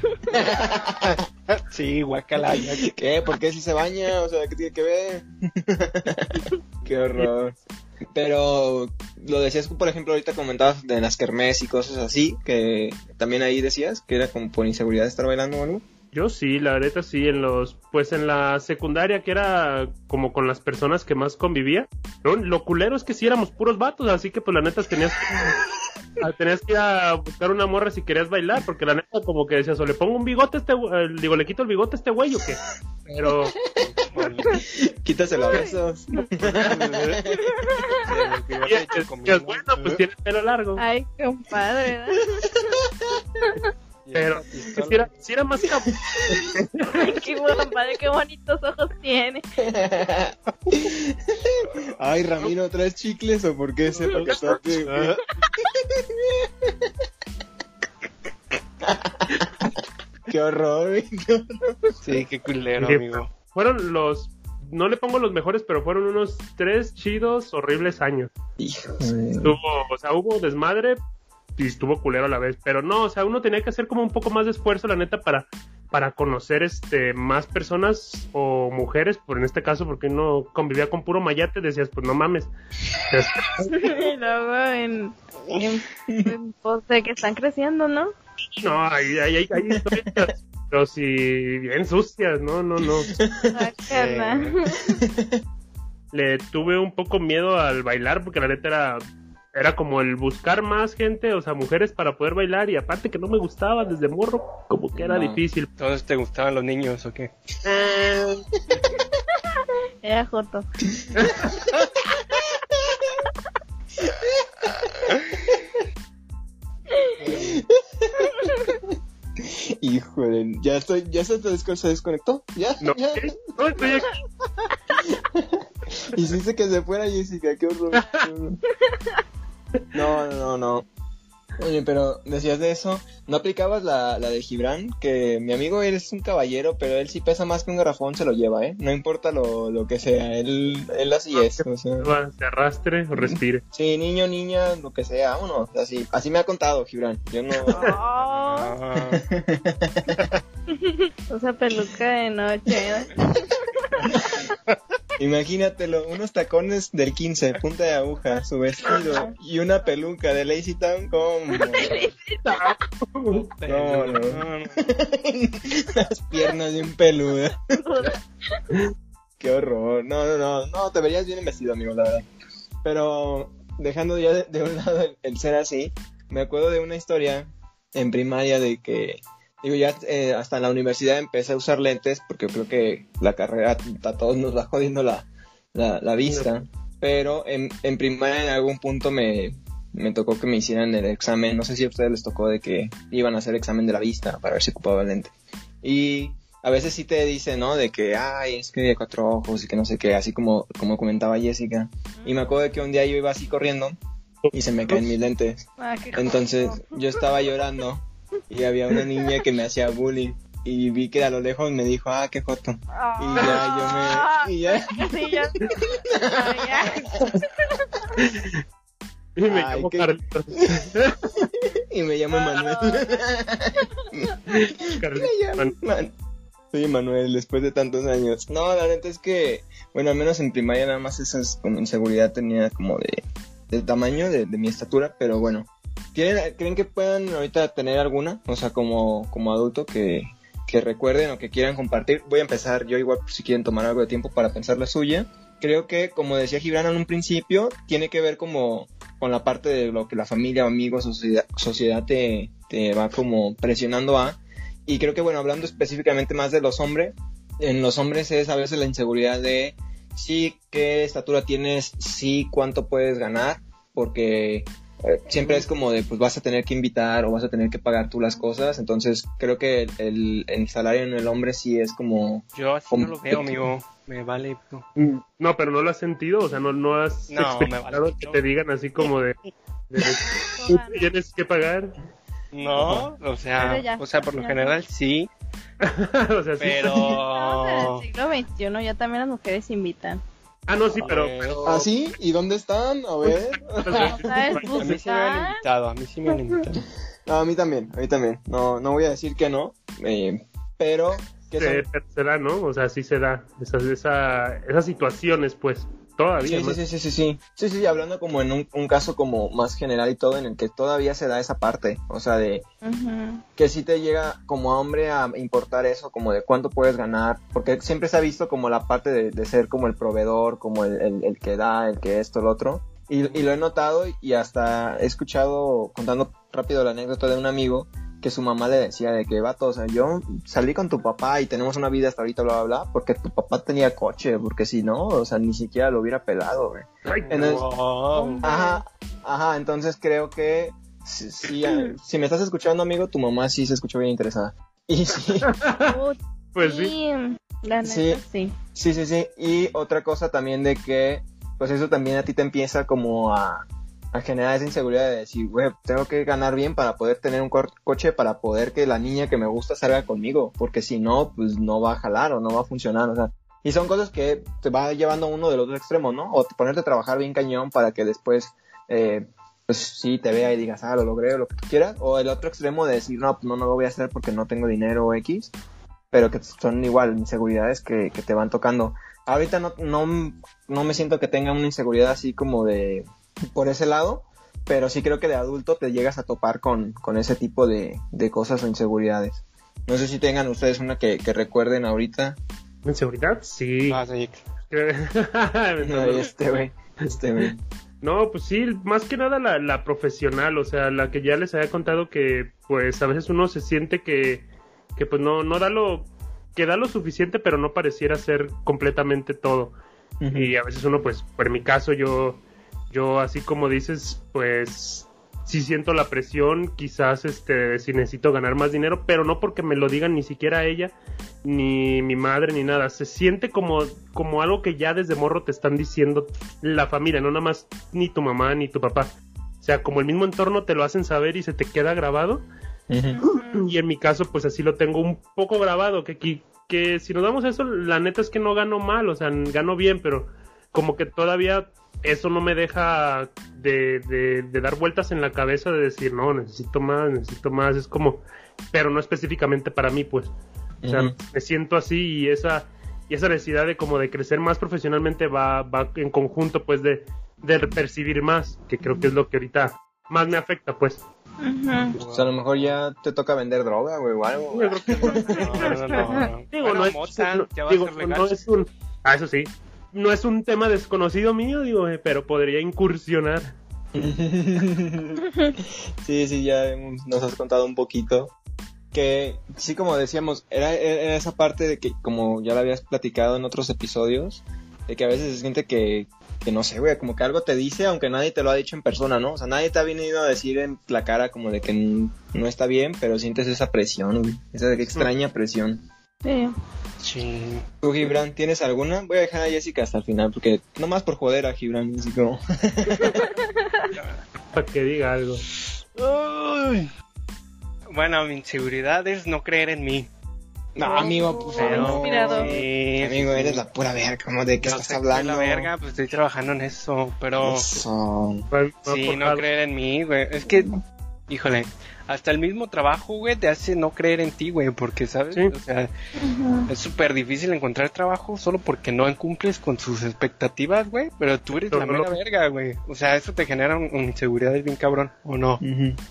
Sí, guacala.
¿Qué? ¿Por qué si se baña? O sea, ¿qué tiene que ver? Qué horror. Pero lo decías, por ejemplo, ahorita comentabas de las kermés y cosas así, que también ahí decías que era como por inseguridad estar bailando o algo.
Yo sí, la neta sí, en los, pues en la secundaria que era como con las personas que más convivía, lo culero es que sí éramos puros vatos, así que pues la neta tenías que, ah, tenías que ir a buscar una morra si querías bailar, porque la neta como que decías, o le pongo un bigote a este, eh, digo, le quito el bigote a este güey o qué, pero
Quítaselo a besos.
y es, bueno, pues tiene pelo largo,
Ay, compadre. ¿verdad?
pero que sí era, sí era más cabrón.
Ay, qué compadre, qué bonitos ojos tiene.
Ay, Ramiro, ¿traes chicles o por qué ese paquetote? güey? Qué horror, qué horror.
Sí, qué culero, amigo.
Fueron los, no le pongo los mejores, pero fueron unos tres chidos, horribles años.
Hijo de-
Estuvo, o sea, hubo desmadre y estuvo culero a la vez, pero no, o sea, uno tenía que hacer como un poco más de esfuerzo, la neta, para, para conocer este más personas o mujeres, por en este caso, porque uno convivía con puro mayate, decías, pues no mames.
Luego en, en, en que están creciendo, ¿no?
No, hay, hay, hay historias, pero sí, bien sucias, no, no, no.
Guácala.
Le tuve un poco miedo al bailar, porque la neta era, era como el buscar más gente, o sea, mujeres para poder bailar, y aparte que no me gustaba desde morro, como que era
No.
difícil.
¿Todos te gustaban los niños o qué?
Era Joto.
Híjole, ya estoy, ya se, se desconectó, ya,
No,
ya.
no estoy aquí.
Hiciste que se fuera Jessica, qué horror. qué horror. No, no, no, no. Oye, pero decías de eso, ¿no aplicabas la, la de Gibran? Que mi amigo él es un caballero, pero él si pesa más que un garrafón se lo lleva, ¿eh? No importa lo, lo que sea, él, él así es. O sea,
Se arrastre o respire.
sí, niño, niña, lo que sea, vámonos, así. Así me ha contado Gibran. Yo no...
Ah,
usa peluca de noche. ¿no?
Imagínatelo, unos tacones del 15, punta de aguja, su vestido y una peluca de Lazy Town, ¿cómo? No, no. Las piernas de un peludo. Qué horror. No, no, no, no, te verías bien vestido, amigo, la verdad. Pero dejando ya de, de un lado el, el ser así, me acuerdo de una historia en primaria de que digo, ya eh, hasta en la universidad empecé a usar lentes porque creo que la carrera a todos nos va jodiendo la, la, la vista. Pero en, en primaria en algún punto me, me tocó que me hicieran el examen. No sé si a ustedes les tocó de que iban a hacer examen de la vista para ver si ocupaba el lente. Y a veces sí te dice, ¿no? De que, ay, es que de cuatro ojos y que no sé qué, así como, como comentaba Jessica. Y me acuerdo de que un día yo iba así corriendo y se me caen mis lentes.
Ah,
Entonces yo estaba llorando y había una niña que me hacía bullying. Y vi que a lo lejos me dijo, ah, qué joto. Y ya yo me... Y ya,
Sí. Ah.
Y me
Ay,
llamo
qué-
Carlitos.
y me llamo Manuel.
Carlitos.
Man- man- Soy Manuel después de tantos años. No, la neta es que, bueno, al menos en primaria nada más esas como inseguridad tenía como de, del tamaño de, de mi estatura, pero bueno. ¿Quieren, ¿Creen que puedan ahorita tener alguna? O sea, como, como adulto que, que recuerden o que quieran compartir. Voy a empezar yo igual si quieren tomar algo de tiempo para pensar la suya. Creo que, como decía Gibran en un principio, tiene que ver como con la parte de lo que la familia, amigos, sociedad, sociedad te, te va como presionando a. Y creo que, bueno, hablando específicamente más de los hombres, en los hombres es a veces la inseguridad de sí, qué estatura tienes, sí, cuánto puedes ganar, porque siempre es como de, pues vas a tener que invitar o vas a tener que pagar tú las cosas. Entonces, creo que el, el, el salario en el hombre sí es como...
Yo así no lo veo, amigo. Me vale.
No, pero no lo has sentido, o sea, no, no has
No, me
experimentado
vale.
que te digan así como de, de tú tienes que pagar.
No, o sea,
ya,
o sea, por lo
ya.
general sí,
o sea, sí.
pero...
En el siglo XXI, ya también las mujeres invitan.
Ah, no, sí, pero, pero-
¿Ah, sí? ¿Y dónde están? A ver.
¿Sabes?
A mí sí me han invitado, a mí sí me han invitado.
No, a mí también, a mí también. No, no voy a decir que no, eh,
se, pero se da, ¿no? O sea, sí se da esas, esa, esas situaciones, pues, todavía.
Sí, sí, sí, sí, sí, sí. Sí, sí, hablando como en un, un caso como más general y todo, en el que todavía se da esa parte, o sea, de que sí te llega como hombre a importar eso, como de cuánto puedes ganar, porque siempre se ha visto como la parte de, de ser como el proveedor, como el, el- el que da, el que esto, el otro. Y, y lo he notado y hasta he escuchado, contando rápido la anécdota de un amigo, que su mamá le decía de que, vato, o sea, yo salí con tu papá y tenemos una vida hasta ahorita, bla, bla, bla, porque tu papá tenía coche, porque si no, o sea, ni siquiera lo hubiera pelado, güey.
Ay,
Entonces-
Wow.
Ajá, ajá, entonces creo que si, si, si me estás escuchando, amigo, tu mamá sí se escuchó bien interesada. Y sí,
pues sí.
La neta,
Sí.
sí.
sí, sí, sí. Y otra cosa también de que, pues eso también a ti te empieza como a, a generar esa inseguridad de decir, güey, tengo que ganar bien para poder tener un co- coche, para poder que la niña que me gusta salga conmigo, porque si no, pues no va a jalar o no va a funcionar, o sea. Y son cosas que te va llevando uno del otro extremo, ¿no? O ponerte a trabajar bien cañón para que después, eh, pues sí, te vea y digas, ah, lo logré o lo que tú quieras. O el otro extremo de decir, no, pues no, no lo voy a hacer porque no tengo dinero X. Pero que son igual inseguridades que, que te van tocando. Ahorita no, no, no me siento que tenga una inseguridad así como de por ese lado, pero sí creo que de adulto te llegas a topar con, con ese tipo de, de cosas o inseguridades. No sé si tengan ustedes una que, que recuerden ahorita.
¿En seguridad? Sí.
Ah, sí.
Ay, este güey, este güey.
No, pues sí, más que nada la, la profesional, o sea, la que ya les había contado que pues a veces uno se siente que, que pues no, no da lo, que da lo suficiente, pero no pareciera ser completamente todo. Y a veces uno, pues, por mi caso, yo, yo así como dices, pues sí siento la presión, quizás este, si necesito ganar más dinero, pero no porque me lo digan ni siquiera ella, ni mi madre, ni nada. Se siente como, como algo que ya desde morro te están diciendo la familia, no nada más ni tu mamá ni tu papá. O sea, como el mismo entorno te lo hacen saber y se te queda grabado. Y en mi caso, pues así lo tengo un poco grabado, que, que, que si nos damos eso, la neta es que no gano mal, o sea, gano bien, pero como que todavía eso no me deja de, de, de dar vueltas en la cabeza de decir, no, necesito más, necesito más, es como, pero no específicamente para mí, pues. O sea, me siento así y esa, y esa necesidad de como de crecer más profesionalmente va, va en conjunto, pues, de, de percibir más, que creo que es lo que ahorita más me afecta, pues.
Ujú.
Pues a lo mejor ya te toca vender droga, güey, o algo.
Yo creo que
No, no, no, no.
Digo,
Bueno,
no es,
mota,
digo, no es un... Ah, eso sí. No es un tema desconocido mío, digo, eh, pero podría incursionar.
sí, sí, ya nos has contado un poquito. que sí, como decíamos, era, era esa parte de que, como ya lo habías platicado en otros episodios, de que a veces se siente que, que no sé, güey, como que algo te dice, aunque nadie te lo ha dicho en persona, ¿no? O sea, nadie te ha venido a decir en la cara como de que no está bien, pero sientes esa presión, güey, esa extraña presión.
Sí.
Sí.
¿Tú, Gibran, tienes alguna? Voy a dejar a Jessica hasta el final, porque nomás por joder a Gibran, así como...
Para que diga algo.
Uy. Bueno, mi inseguridad es no creer en mí.
No, amigo, pues
Pero-
no.
Inspirador.
Sí,
Amigo,
sí,
eres la pura verga, como de qué estás
sé
hablando.
la verga, pues estoy trabajando en eso, pero
Eso.
Sí, no creer en mí, güey. Es que, híjole, hasta el mismo trabajo, güey, te hace no creer en ti, güey, porque, ¿sabes?
Sí.
O sea, es súper difícil encontrar trabajo solo porque no cumples con sus expectativas, güey, pero tú eres
Pero
la
no
mera
lo-
verga, güey. O sea, eso te genera un- una inseguridad bien cabrón, ¿o no?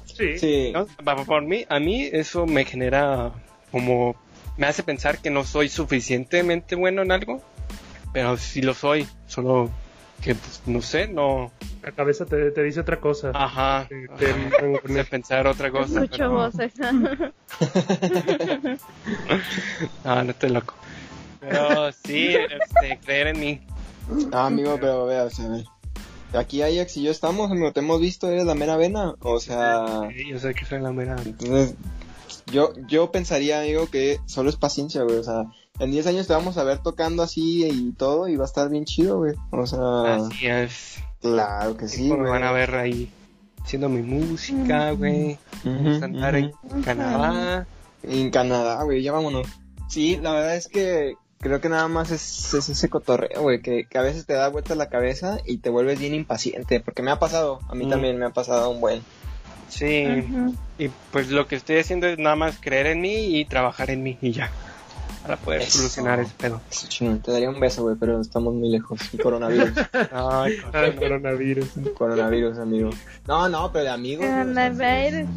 Sí.
Sí.
¿No? Por mí, a mí eso me genera como me hace pensar que no soy suficientemente bueno en algo, pero sí lo soy, solo que pues, no sé, no,
La cabeza te, te dice otra cosa.
ajá,
Te- te-
ajá, sé pensar otra cosa.
Escucho
pero-
voces.
Ah, no estoy loco. Pero sí, este, creer en mí.
Ah, amigo, pero vea, o sea, aquí Ajax y yo estamos, amigo, te hemos visto, eres la mera vena, o sea,
Sí, yo sé que soy la mera.
entonces, yo, yo pensaría, amigo, que solo es paciencia, güey, o sea, en 10 años te vamos a ver tocando así y todo, y va a estar bien chido, güey, o sea,
Así es.
claro que sí,
me
güey.
van a ver ahí haciendo mi música, güey.
Ujú,
Vamos a andar en. Canadá.
En Canadá, güey, ya vámonos. Sí, la verdad es que creo que nada más es, es ese cotorreo, güey, que, que a veces te da vuelta la cabeza y te vuelves bien impaciente, porque me ha pasado, a mí
Mm.
también me ha pasado un buen.
Sí. Y pues lo que estoy haciendo es nada más creer en mí y trabajar en mí y ya. Para poder
Eso.
solucionar ese pedo.
Eso chingón, te daría un beso, güey, pero estamos muy lejos. Coronavirus,
Ay,
el coronavirus.
coronavirus, amigo. No, no, pero de amigos,
Coronavirus.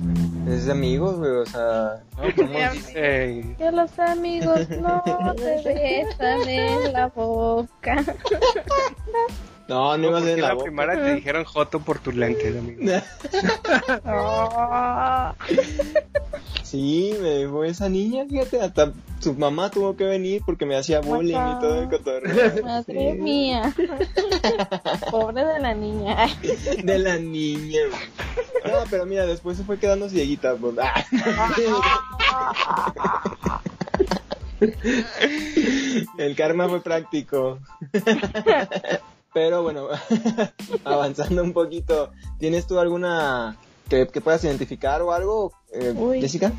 es de amigos, güey, o sea,
no, ¿cómo dice?
Que los amigos no te besan en la boca.
no, no iba a
¿Por
ser
qué
en la
la
boca.
primaria te dijeron joto por tus lentes, amigo?
Oh.
Sí, me dijo esa niña, fíjate, hasta su mamá tuvo que venir porque me hacía bullying y todo el cotorreo.
Madre
Sí.
mía. Pobre de la niña.
De la niña. No, pero mira, después se fue quedando cieguita. Pues. Ah. El karma fue práctico. Pero bueno, avanzando un poquito, ¿tienes tú alguna que, que puedas identificar o algo, eh,
Uy.
Jessica?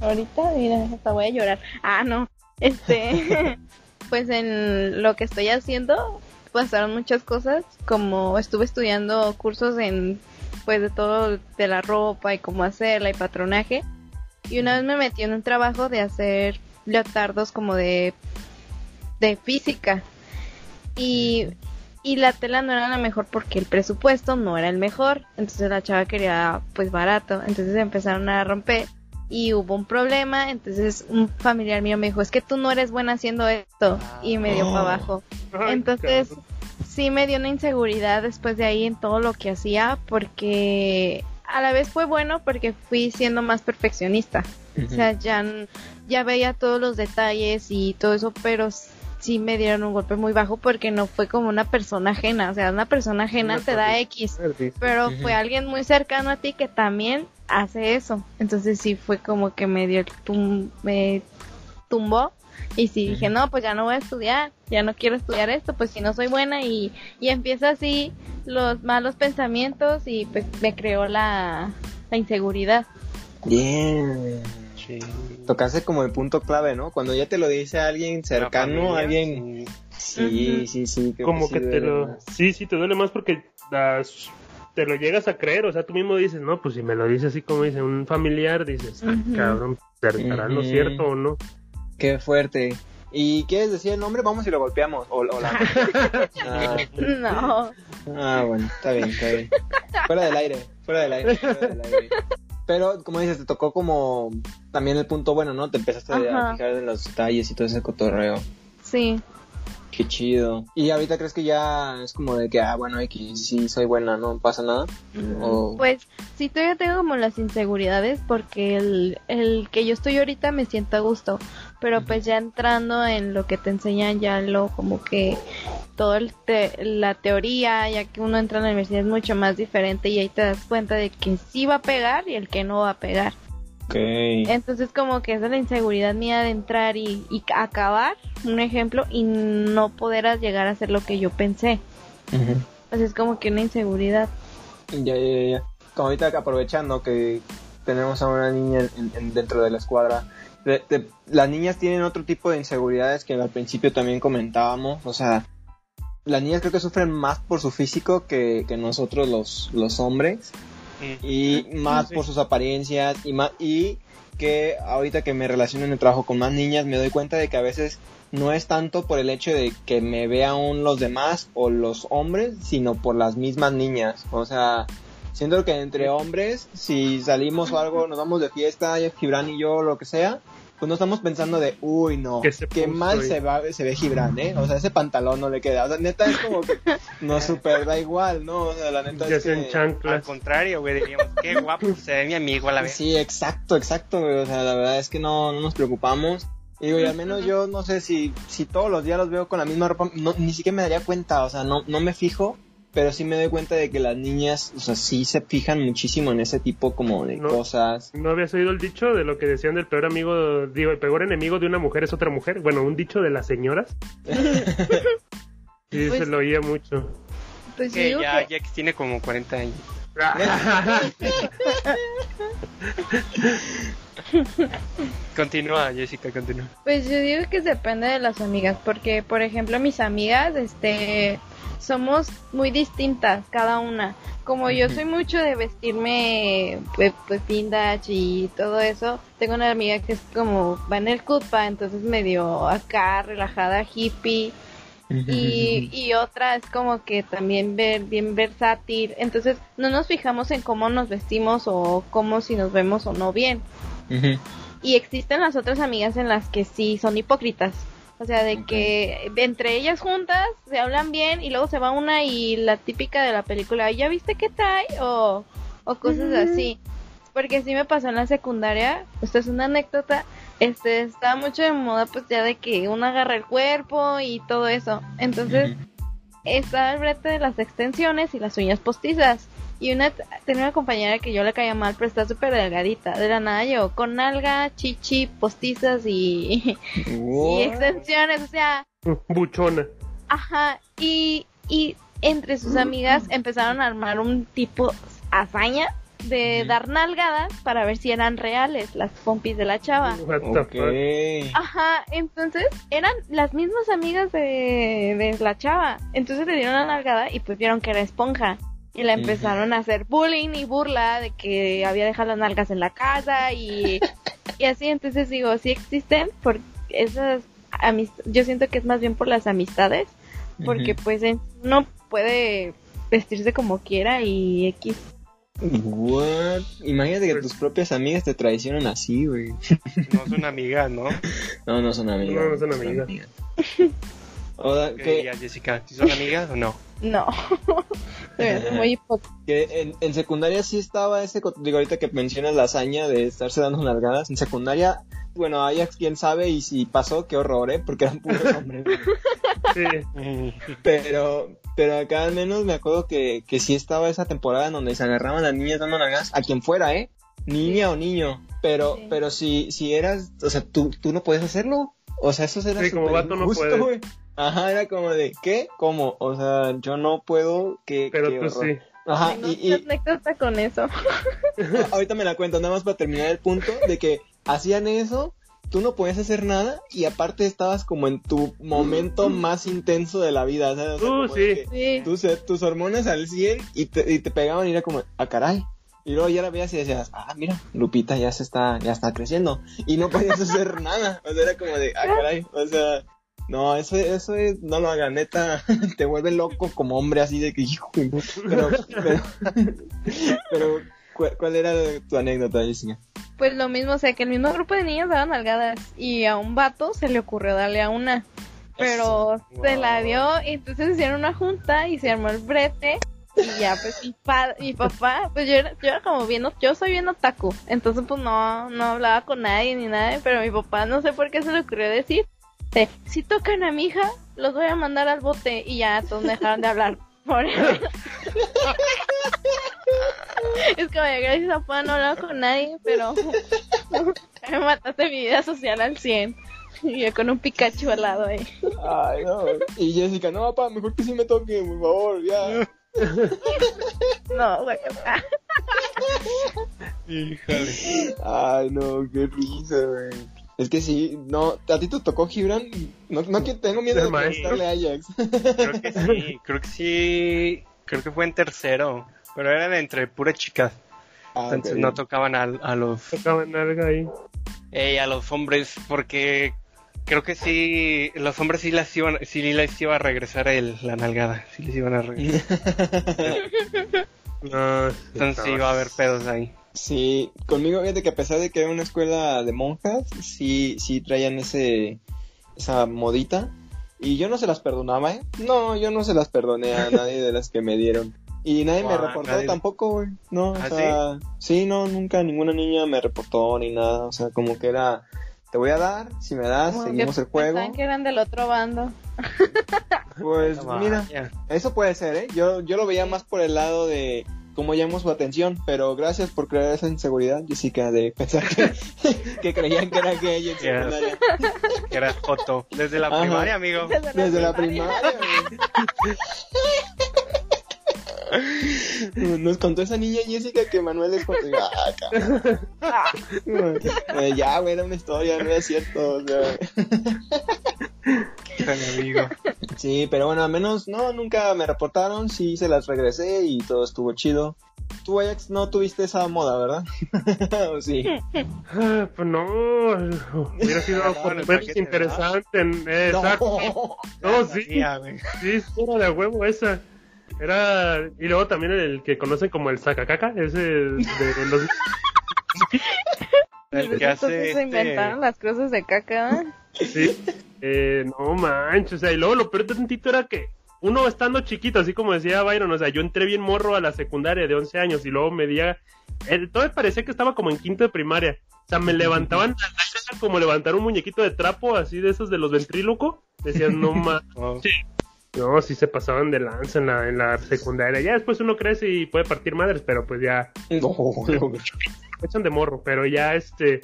Ahorita, mira, hasta voy a llorar. Ah, no. Este, pues en lo que estoy haciendo pasaron muchas cosas, como estuve estudiando cursos en, pues de todo, de la ropa y cómo hacerla y patronaje. Y una vez me metí en un trabajo de hacer leotardos como de, de física. Y, y la tela no era la mejor porque el presupuesto no era el mejor. Entonces la chava quería pues barato. Entonces empezaron a romper y hubo un problema. Entonces un familiar mío me dijo, es que tú no eres buena haciendo esto. Y me dio
Oh.
para abajo.
Ay,
Entonces, sí me dio una inseguridad después de ahí en todo lo que hacía, porque a la vez fue bueno porque fui siendo más perfeccionista. O sea, ya, ya veía todos los detalles y todo eso, pero sí me dieron un golpe muy bajo porque no fue como una persona ajena. O sea, una persona ajena te da X, pero fue alguien muy cercano a ti que también hace eso. Entonces sí fue como que me dio el tum- me tumbó y sí dije, no, pues ya no voy a estudiar, ya no quiero estudiar esto, pues si no soy buena y, y empieza así los malos pensamientos y pues me creó la, la inseguridad.
Bien.
Sí.
Tocaste como el punto clave, ¿no? Cuando ya te lo dice alguien cercano, alguien...
sí.
Sí, sí, sí. creo
como
sí
que te
duele
lo...
más.
Sí, sí, te duele más porque las- te lo llegas a creer, o sea, tú mismo dices, no, pues si me lo dice así como dice un familiar, dices, "Ah, cabrón, ¿será lo
Ujú.
cierto o no?
Qué fuerte. ¿Y quieres decir el nombre? Vamos y lo golpeamos. O, o la... ah,
No,
ah, bueno, está bien, está bien. Fuera del aire, fuera del aire, fuera del aire. Pero, como dices, te tocó como también el punto bueno, ¿no? Te empezaste a fijar en los detalles y todo ese cotorreo.
sí.
Qué chido. ¿Y ahorita crees que ya es como de que, ah, bueno, X, sí soy buena, no pasa nada? O...
Pues sí, todavía tengo como las inseguridades porque el, el que yo estoy ahorita me siento a gusto, pero pues ya entrando en lo que te enseñan ya lo como que todo el te- la teoría, ya que uno entra en la universidad es mucho más diferente y ahí te das cuenta de que sí va a pegar y el que no va a pegar.
Ok.
Entonces como que esa es la inseguridad mía de entrar y, y acabar, un ejemplo, y no poder llegar a hacer lo que yo pensé.
Ujú.
Pues es como que una inseguridad.
Ya, ya, ya. Como ahorita aprovechando que tenemos a una niña en- en- dentro de la escuadra, de- de- las niñas tienen otro tipo de inseguridades que al principio también comentábamos. O sea, las niñas creo que sufren más por su físico que, que nosotros los, los hombres. Y más por sus apariencias y más y que ahorita que me relaciono en el trabajo con más niñas me doy cuenta de que a veces no es tanto por el hecho de que me vean los demás o los hombres sino por las mismas niñas. O sea siento que entre hombres si salimos o algo nos vamos de fiesta Gibran y yo lo que sea pues no estamos pensando de, uy, no,
Que se
qué mal se, va, se ve Gibran, ¿eh? O sea, ese pantalón no le queda. O sea, neta es como que nos super da igual, ¿no? O sea, la neta
Ya
es.
Al contrario, güey, diríamos, qué guapo se ve mi amigo a la vez.
Sí, exacto, exacto, güey. O sea, la verdad es que no, no nos preocupamos. Y digo, y al menos yo no sé si, si todos los días los veo con la misma ropa, no, ni siquiera me daría cuenta, o sea, no, no me fijo, pero sí me doy cuenta de que las niñas, o sea, sí se fijan muchísimo en ese tipo como de
No.
cosas.
¿No habías oído el dicho de lo que decían del peor amigo, digo, el peor enemigo de una mujer es otra mujer? Bueno, un dicho de las señoras. Sí,
Pues-
se lo oía mucho.
Pues
Que
digo
ya,
que-
ya tiene como 40 años. Continúa, Jessica, continúa.
Pues yo digo que depende de las amigas, porque por ejemplo mis amigas, este, somos muy distintas cada una. Como yo soy mucho de vestirme, pues, pues vintage y todo eso, tengo una amiga que es como va en el cutpa, entonces medio acá relajada, hippie. Y, y otra es como que también ver, bien versátil. Entonces no nos fijamos en cómo nos vestimos o cómo si nos vemos o no bien. Y existen las otras amigas en las que sí son hipócritas. O sea, de que entre ellas juntas se hablan bien y luego se va una y la típica de la película, ¿ya viste qué trae? O, o cosas así. Porque sí me pasó en la secundaria, esto es una anécdota, este, estaba mucho de moda pues ya de que uno agarra el cuerpo y todo eso. Entonces, estaba el brete de las extensiones y las uñas postizas. Y una tenía una compañera que yo le caía mal, pero está súper delgadita. De la nada yo, con nalga, chichi, postizas y, y extensiones, o sea,
Buchona.
ajá. Y, y entre sus amigas empezaron a armar un tipo hazaña de dar nalgadas para ver si eran reales las pompis de la chava.
What the
Ok.
fuck.
Ajá, entonces eran las mismas amigas de, de la chava. Entonces le dieron la nalgada y pues vieron que era esponja. Y la empezaron a hacer bullying y burla de que había dejado las nalgas en la casa y, y así. Entonces digo, sí existen por esas. Yo siento que es más bien por las amistades. Porque pues en- uno puede vestirse como quiera y X.
What? Imagínate que
Pues-
tus propias amigas te traicionan así, güey.
No son amigas, ¿no?
No, no son amigas.
No, no son amigas.
O sea,
¿Qué
que,
dirías, Jessica? ¿Si son amigas o no?
No. Muy
que en, en secundaria sí estaba ese, digo ahorita que mencionas la hazaña de estarse dando nalgadas, en secundaria, bueno, Ajax quién sabe y si pasó, qué horror, ¿eh? Porque eran puros hombres.
Sí.
Pero, pero acá al menos me acuerdo que, que sí estaba esa temporada en donde se agarraban las niñas dando nalgadas, a quien fuera, ¿eh? Niña o niño. Pero,
Sí.
pero si, si eras, o sea, tú, tú no puedes hacerlo. O sea, eso era
Sí, como vato no
injusto, güey. Ajá, era como de, ¿qué? ¿Cómo? O sea, yo no puedo, que
Pero
qué
tú
horror.
sí.
Ajá,
Tengo
y, y
anécdota con eso.
ahorita me la cuento, nada más para terminar el punto de que hacían eso, tú no podías hacer nada y aparte estabas como en tu momento más intenso de la vida, ¿sabes? O sea,
Uh, sí.
Sí.
tus, tus hormonas al 100 y te, y te pegaban y era como, ah, caray. Y luego ya la veías y decías, ah, mira, Lupita ya se está, ya está creciendo. Y no podías hacer nada. O sea, era como de, ah, caray. O sea, no, eso, eso es, no lo hagan, neta. Te vuelve loco como hombre así de que, hijo. de puta". Pero, pero, pero, ¿cuál, cuál era tu anécdota, Jessica?
Pues lo mismo, o sea, que el mismo grupo de niñas daban nalgadas y a un vato se le ocurrió darle a una. pero
Eso.
se la dio y entonces hicieron una junta y se armó el brete y ya pues mi, pa- mi papá, pues yo era, yo era como bien, yo soy bien otaku, entonces pues no, no hablaba con nadie ni nada, pero mi papá no sé por qué se le ocurrió decir, de, si tocan a mi hija, los voy a mandar al bote y ya todos dejaron de hablar. Por eso. es como ya gracias a papá no hablaba con nadie, pero me mataste mi vida social al 100. Y yo con un Pikachu al lado ahí.
Ay, no. Y Jessica, no, papá, mejor que sí me toque, por favor, ya.
No, güey.
Híjole.
Ay, no, qué risa, güey. Es que sí, no, ¿a ti te tocó Gibran? No, no que tengo miedo de preguntarle a Ajax.
Creo que sí, creo que sí. Creo que fue en tercero. Pero eran entre puras chicas.
Ah,
Entonces no tocaban a, a los
Tocaban algo ahí.
eh, a los hombres porque creo que sí los hombres sí las iban sí les iba a regresar el, la nalgada sí les iban a regresar
No,
entonces sí iba a haber pedos ahí
Sí, conmigo fíjate que a pesar de que era una escuela de monjas, sí, sí traían ese, esa modita. Y yo no se las perdonaba, ¿eh? No, yo no se las perdoné a nadie de las que me dieron. Y nadie me reportó
nadie-
tampoco, güey. No, o
¿Ah,
sea, sí? no, nunca ninguna niña me reportó ni nada. O sea, como que era, te voy a dar, si me das,
como
seguimos el juego.
pensaban que eran del otro bando.
Pues mira, eso puede ser, ¿eh? Yo, yo lo veía más por el lado de cómo llamó su atención, pero gracias por crear esa inseguridad, Jessica, de pensar que, que creían que era gay en secundaria.
que era foto desde la
Ajá.
primaria amigo
Desde la primaria, güey. Nos contó esa niña Jessica que Manuel es foto. Ah. Eh, ya, güey, era una historia, no era cierto. o sea.
Híjole, amigo
Sí, pero bueno, al menos no, nunca me reportaron, sí se las regresé y todo estuvo chido. Tú, Ajax, no tuviste esa moda, ¿verdad? ¿O sí?
Ah, pues no, hubiera sido
No,
por menos
paquete,
interesante. en- eh, Exacto.
No.
No, sí,
Sabía, güey.
sí, sí, era de huevo esa. Era, y luego también el que conocen como el sacacaca, ese de los...
el que hace
se
este-
inventaron las cruces de caca. ¿eh?
Sí, eh, no manches, o sea, y luego lo peor de tantito era que uno estando chiquito, así como decía Byron, o sea, yo entré bien morro a la secundaria de 11 años y luego medía, eh, todo me parecía que estaba como en quinto de primaria, o sea, me levantaban como levantar un muñequito de trapo, así de esos de los ventríloco, decían, no manches.
Oh,
No, sí se pasaban de lanza en la, en la secundaria. Ya después uno crece y puede partir madres, pero pues ya
No, no.
echan de morro. Pero ya este,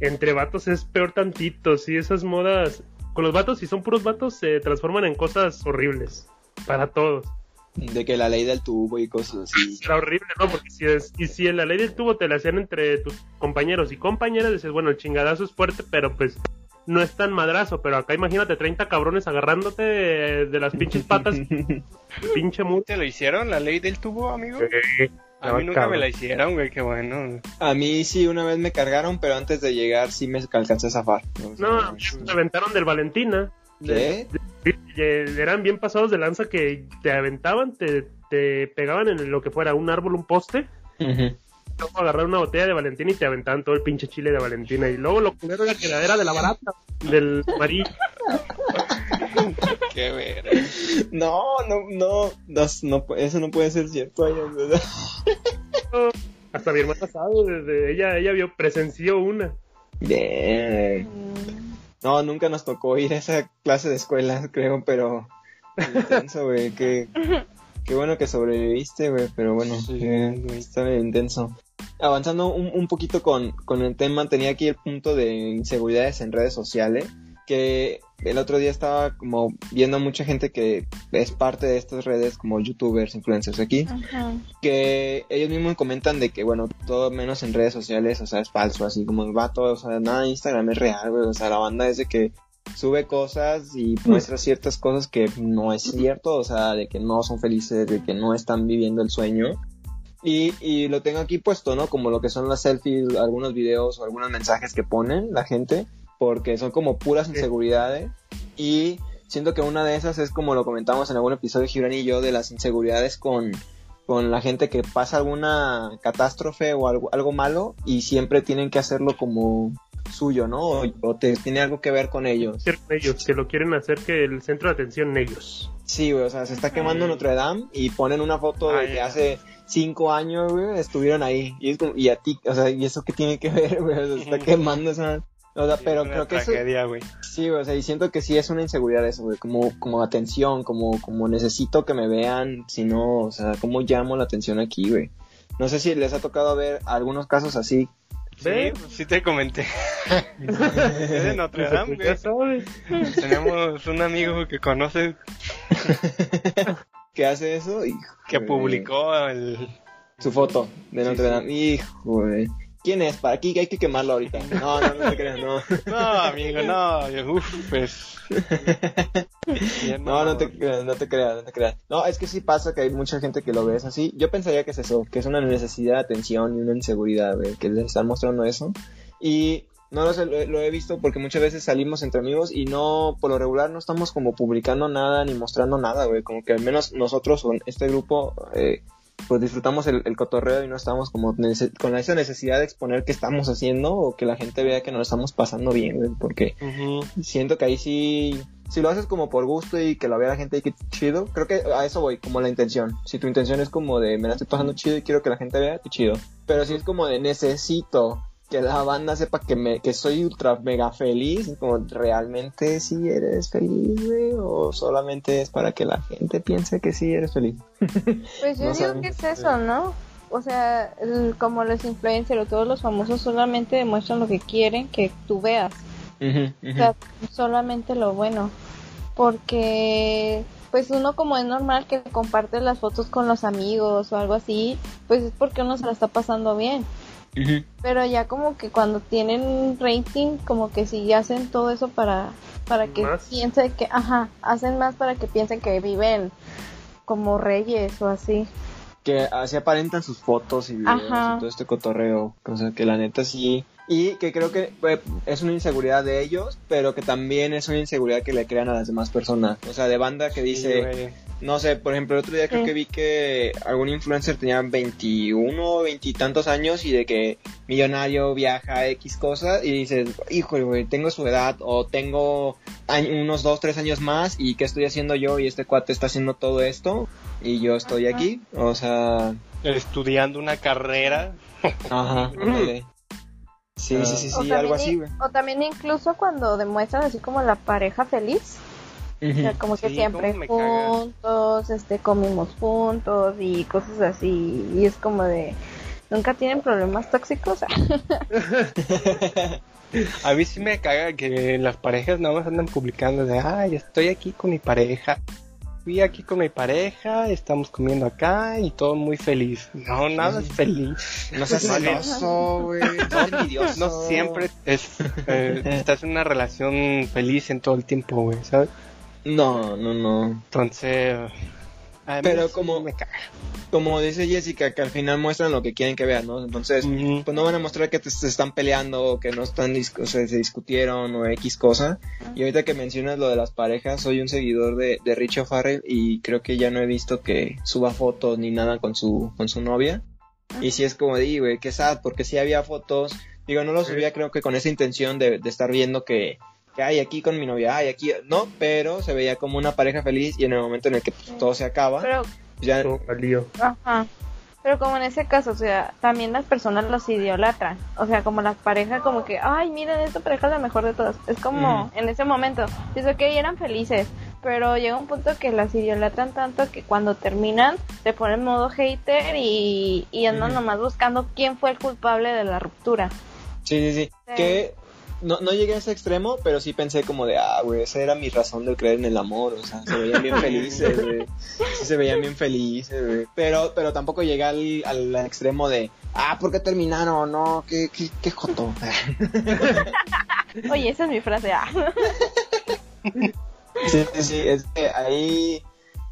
entre vatos es peor tantito. Sí, esas modas, con los vatos, si son puros vatos, se transforman en cosas horribles. Para todos.
De que la ley del tubo y cosas así.
Era horrible, ¿no? Porque si es, y si en la ley del tubo te la hacían entre tus compañeros y compañeras, dices, bueno, el chingadazo es fuerte, pero pues no es tan madrazo. Pero acá imagínate 30 cabrones agarrándote de, de las pinches patas, pinche mute.
¿Te lo hicieron la ley del tubo, amigo? A mí nunca
cabrón.
me la hicieron, güey, qué bueno.
A mí sí una vez me cargaron, pero antes de llegar sí me alcancé a zafar.
No, me aventaron del Valentina.
¿Qué?
Eh, Eran bien pasados de lanza que te aventaban, te, te pegaban en lo que fuera un árbol, un poste,
Ujú.
Luego agarrar una botella de Valentina y te aventaban todo el pinche chile de Valentina. Y luego lo culero era que era de la barata, del amarillo.
Qué ver.
No, no, no, no, eso no puede ser cierto.
Hasta mi hermana sabe, desde ella, ella vio, presenció una.
Bien. No, nunca nos tocó ir a esa clase de escuela, creo, pero intenso, güey. Qué, qué bueno que sobreviviste, güey, pero bueno,
Sí,
eh, está intenso. Avanzando un, un poquito con, con el tema, tenía aquí el punto de inseguridades en redes sociales, que el otro día estaba como viendo a mucha gente que es parte de estas redes, como youtubers, influencers aquí,
Ajá.
que ellos mismos comentan de que, bueno, todo menos en redes sociales, o sea, es falso, así como va todo, o sea, nada, Instagram es real, güey, o sea, la banda es de que sube cosas y muestra ciertas cosas que no es cierto, o sea, de que no son felices, de que no están viviendo el sueño. Y, y lo tengo aquí puesto, ¿no? Como lo que son las selfies, algunos videos o algunos mensajes que ponen la gente, porque son como puras inseguridades. Y siento que una de esas es como lo comentamos en algún episodio, Gibran y yo, de las inseguridades con, con la gente que pasa alguna catástrofe o algo, algo malo y siempre tienen que hacerlo como suyo, ¿no? O, o te, tiene algo que ver con ellos.
Ellos, que lo quieren hacer que el centro de atención ellos.
Sí, güey, o sea, se está quemando Notre Dame y ponen una foto de que hace cinco años, güey, estuvieron ahí. Y, es como- y a ti, o sea, ¿y eso qué tiene que ver, güey? O sea, se está quemando esa... O sea, pero creo que eso...
tragedia, güey.
Sí, güey, o sea, y siento que sí es una inseguridad eso, güey, como, como atención, como, como necesito que me vean, si no, o sea, cómo llamo la atención aquí, güey. No sé si les ha tocado ver algunos casos así.
Sí, pues sí te comenté. Es de Notre Dame,
ya
güey.
sabes.
Tenemos un amigo que conoce
que hace eso? Hijo,
que publicó el...
su foto de
Sí,
Notre
sí.
Dame. Hijo, güey. ¿Quién es? ¿Para aquí hay que quemarlo ahorita? No, no, no te creas, no.
No, amigo, no. Uf, pues...
No, no te creas, no te creas, no te creas. No, es que sí pasa que hay mucha gente que lo ves así. Yo pensaría que es eso, que es una necesidad de atención y una inseguridad, que les están mostrando eso. Y no lo sé, lo, lo he visto porque muchas veces salimos entre amigos y no, por lo regular, no estamos como publicando nada ni mostrando nada, güey. Como que al menos nosotros con este grupo, eh, pues disfrutamos el, el cotorreo y no estamos como con esa necesidad de exponer qué estamos haciendo o que la gente vea que nos estamos pasando bien, güey, porque siento que ahí sí, si lo haces como por gusto y que lo vea la gente y que chido, creo que a eso voy, como la intención. Si tu intención es como de me la estoy pasando chido y quiero que la gente vea, qué chido. Pero si es como de necesito que la banda sepa que me que soy ultra mega feliz, como realmente sí eres feliz, güey, o solamente es para que la gente piense que sí eres feliz.
Pues yo
No
digo
saben.
que es eso, ¿no? O sea, el- como los influencers o todos los famosos solamente demuestran lo que quieren que tú veas. O sea, solamente lo bueno. Porque, pues uno como es normal que comparte las fotos con los amigos o algo así, pues es porque uno se la está pasando bien. Pero ya como que cuando tienen rating, como que sí hacen todo eso para, para que
Más.
piensen que, ajá, hacen más para que piensen que viven como reyes o así.
que así aparentan sus fotos y videos
Ajá.
y todo este cotorreo. O sea, que la neta sí. Y que creo que eh, es una inseguridad de ellos, pero que también es una inseguridad que le crean a las demás personas. O sea, de banda que dice,
Sí.
No sé, por ejemplo, el otro día creo
Sí.
que vi que algún influencer tenía 21, 20 y tantos años y de que millonario viaja X cosas y dices, híjole, güey, tengo su edad o tengo año- unos 2, 3 años más y qué estoy haciendo yo y este cuate está haciendo todo esto y yo estoy
Ajá.
aquí. O sea,
Estudiando una carrera.
Ajá, ándale. Sí, sí, sí,
o,
sí,
también,
algo así, güey.
o también incluso cuando demuestran así como la pareja feliz. O sea, como que
Sí,
siempre
caga.
juntos, este, comimos juntos y cosas así. Y es como de, ¿nunca tienen problemas tóxicos?
A mí sí me caga que las parejas nada más andan publicando de, ay, estoy aquí con mi pareja. Fui aquí con mi pareja, estamos comiendo acá y todo muy feliz. No, nada es feliz.
No seas celoso, güey. No
siempre es, eh, estás en una relación feliz en todo el tiempo, güey, ¿sabes?
No, no, no.
Entonces,
Pero
sí
como-
me caga.
Como dice Jessica, que al final muestran lo que quieren que vean, ¿no? Entonces, pues no van a mostrar que te- se están peleando o que no están, o sea, se discutieron o X cosa. Y ahorita que mencionas lo de las parejas, soy un seguidor de, de Richie O'Farrell y creo que ya no he visto que suba fotos ni nada con su, con su novia. Y si es como de, "Y, güey, qué sad, porque sí había fotos. Digo, no lo subía creo que con esa intención de, de estar viendo que, que hay aquí con mi novia, hay aquí, no, pero se veía como una pareja feliz y en el momento en el que pues, todo se acaba,
Pero,
ya...
No, al lío.
ajá. Pero como en ese caso, o sea, también las personas los idolatran. O sea, como las parejas, como que, ay, miren, esta pareja es la mejor de todas. Es como,
Ujú.
en ese momento, dice que eran felices. Pero llega un punto que las idolatran tanto que cuando terminan se ponen modo hater y, y andan nomás buscando quién fue el culpable de la ruptura.
Sí, sí, sí.
Sí.
Que no, no llegué a ese extremo, pero sí pensé como de, ah, güey, esa era mi razón de creer en el amor. O sea, se veían bien felices, güey. Sí, se veían bien felices, güey. Pero, pero tampoco llegué al, al extremo de, ah, ¿por qué terminaron? No, qué, qué, qué joto.
Oye, esa es mi frase. ah.
Sí, sí, sí, es que ahí,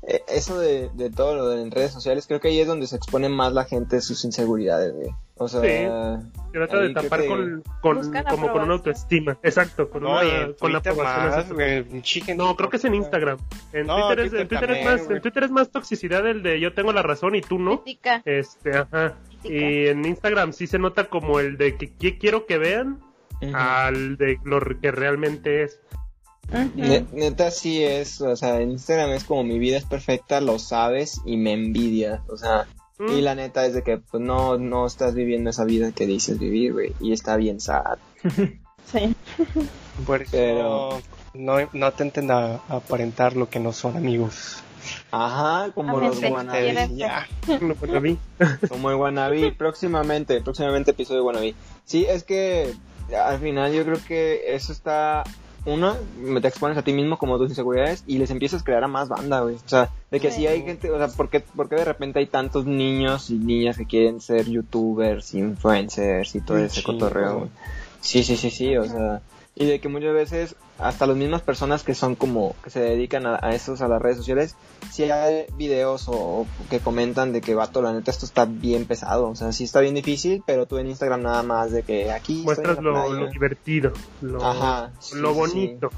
eh, eso de, de todo lo de en redes sociales, creo que ahí es donde se expone más la gente sus inseguridades, güey. O sea,
Trata
ahí
de tapar con, como con una autoestima. Exacto, con,
No,
una,
en
con la aprobación.
más,
No, creo que es en Instagram. En,
No,
Twitter, es,
Twitter
en, Twitter es
también,
más, en Twitter es más toxicidad el de yo tengo la razón y tú no. Este, ajá. Y en Instagram sí se nota como el de que, que quiero que vean, al de lo que realmente es.
Neta sí es, o sea, Instagram es como mi vida es perfecta, lo sabes y me envidia, o sea,
Mm,
y la neta es de que pues no, no estás viviendo esa vida que dices vivir, güey, y está bien sad.
Sí.
Por eso
Pero-
no, no intenten a- aparentar lo que no son amigos.
Ajá, como los
Quieres-
Ya.
mí.
como el wannabe, próximamente, próximamente episodio de wannabe. Sí, es que al final yo creo que eso está uno, te expones a ti mismo como tus inseguridades y les empiezas a crear a más banda, güey. O sea, de que si
Sí.
hay gente, o sea, ¿por qué, por qué de repente hay tantos niños y niñas que quieren ser youtubers, influencers y todo ese cotorreo, güey? Sí, sí, sí, sí, o sea, y de que muchas veces hasta las mismas personas que son como, que se dedican a, a esos, a las redes sociales, si hay videos o, o que comentan de que vato, la neta, esto está bien pesado, o sea, sí está bien difícil, pero tú en Instagram nada más de que aquí
Muestras lo, divertido, lo,
Ajá, sí,
lo
sí,
bonito.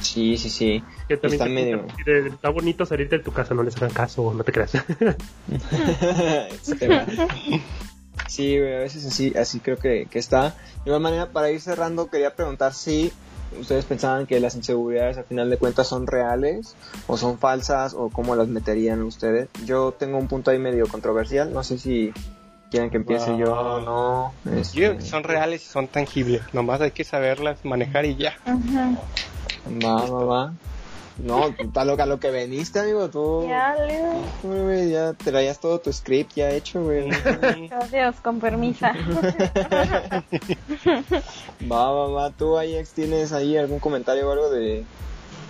Sí, sí, sí.
Que también
Está medio-
te- está bonito salir de tu casa, no les hagan caso, no te creas.
Este, sí, güey, a veces así, así creo que, que está. De igual manera, para ir cerrando, quería preguntar si ustedes pensaban que las inseguridades al final de cuentas son reales o son falsas o cómo las meterían ustedes. Yo tengo un punto ahí medio controversial, no sé si quieren que empiece yo o no. Este,
Yo digo que son reales y son tangibles. Nomás hay que saberlas manejar y ya.
Va, va, va. No, tal lo, a lo que veniste, amigo, tú,
Ya, Leo.
güey, ya traías todo tu script ya hecho, güey.
Gracias, con permiso.
Va, va, va. ¿Tú, Ajax, tienes ahí algún comentario o algo de...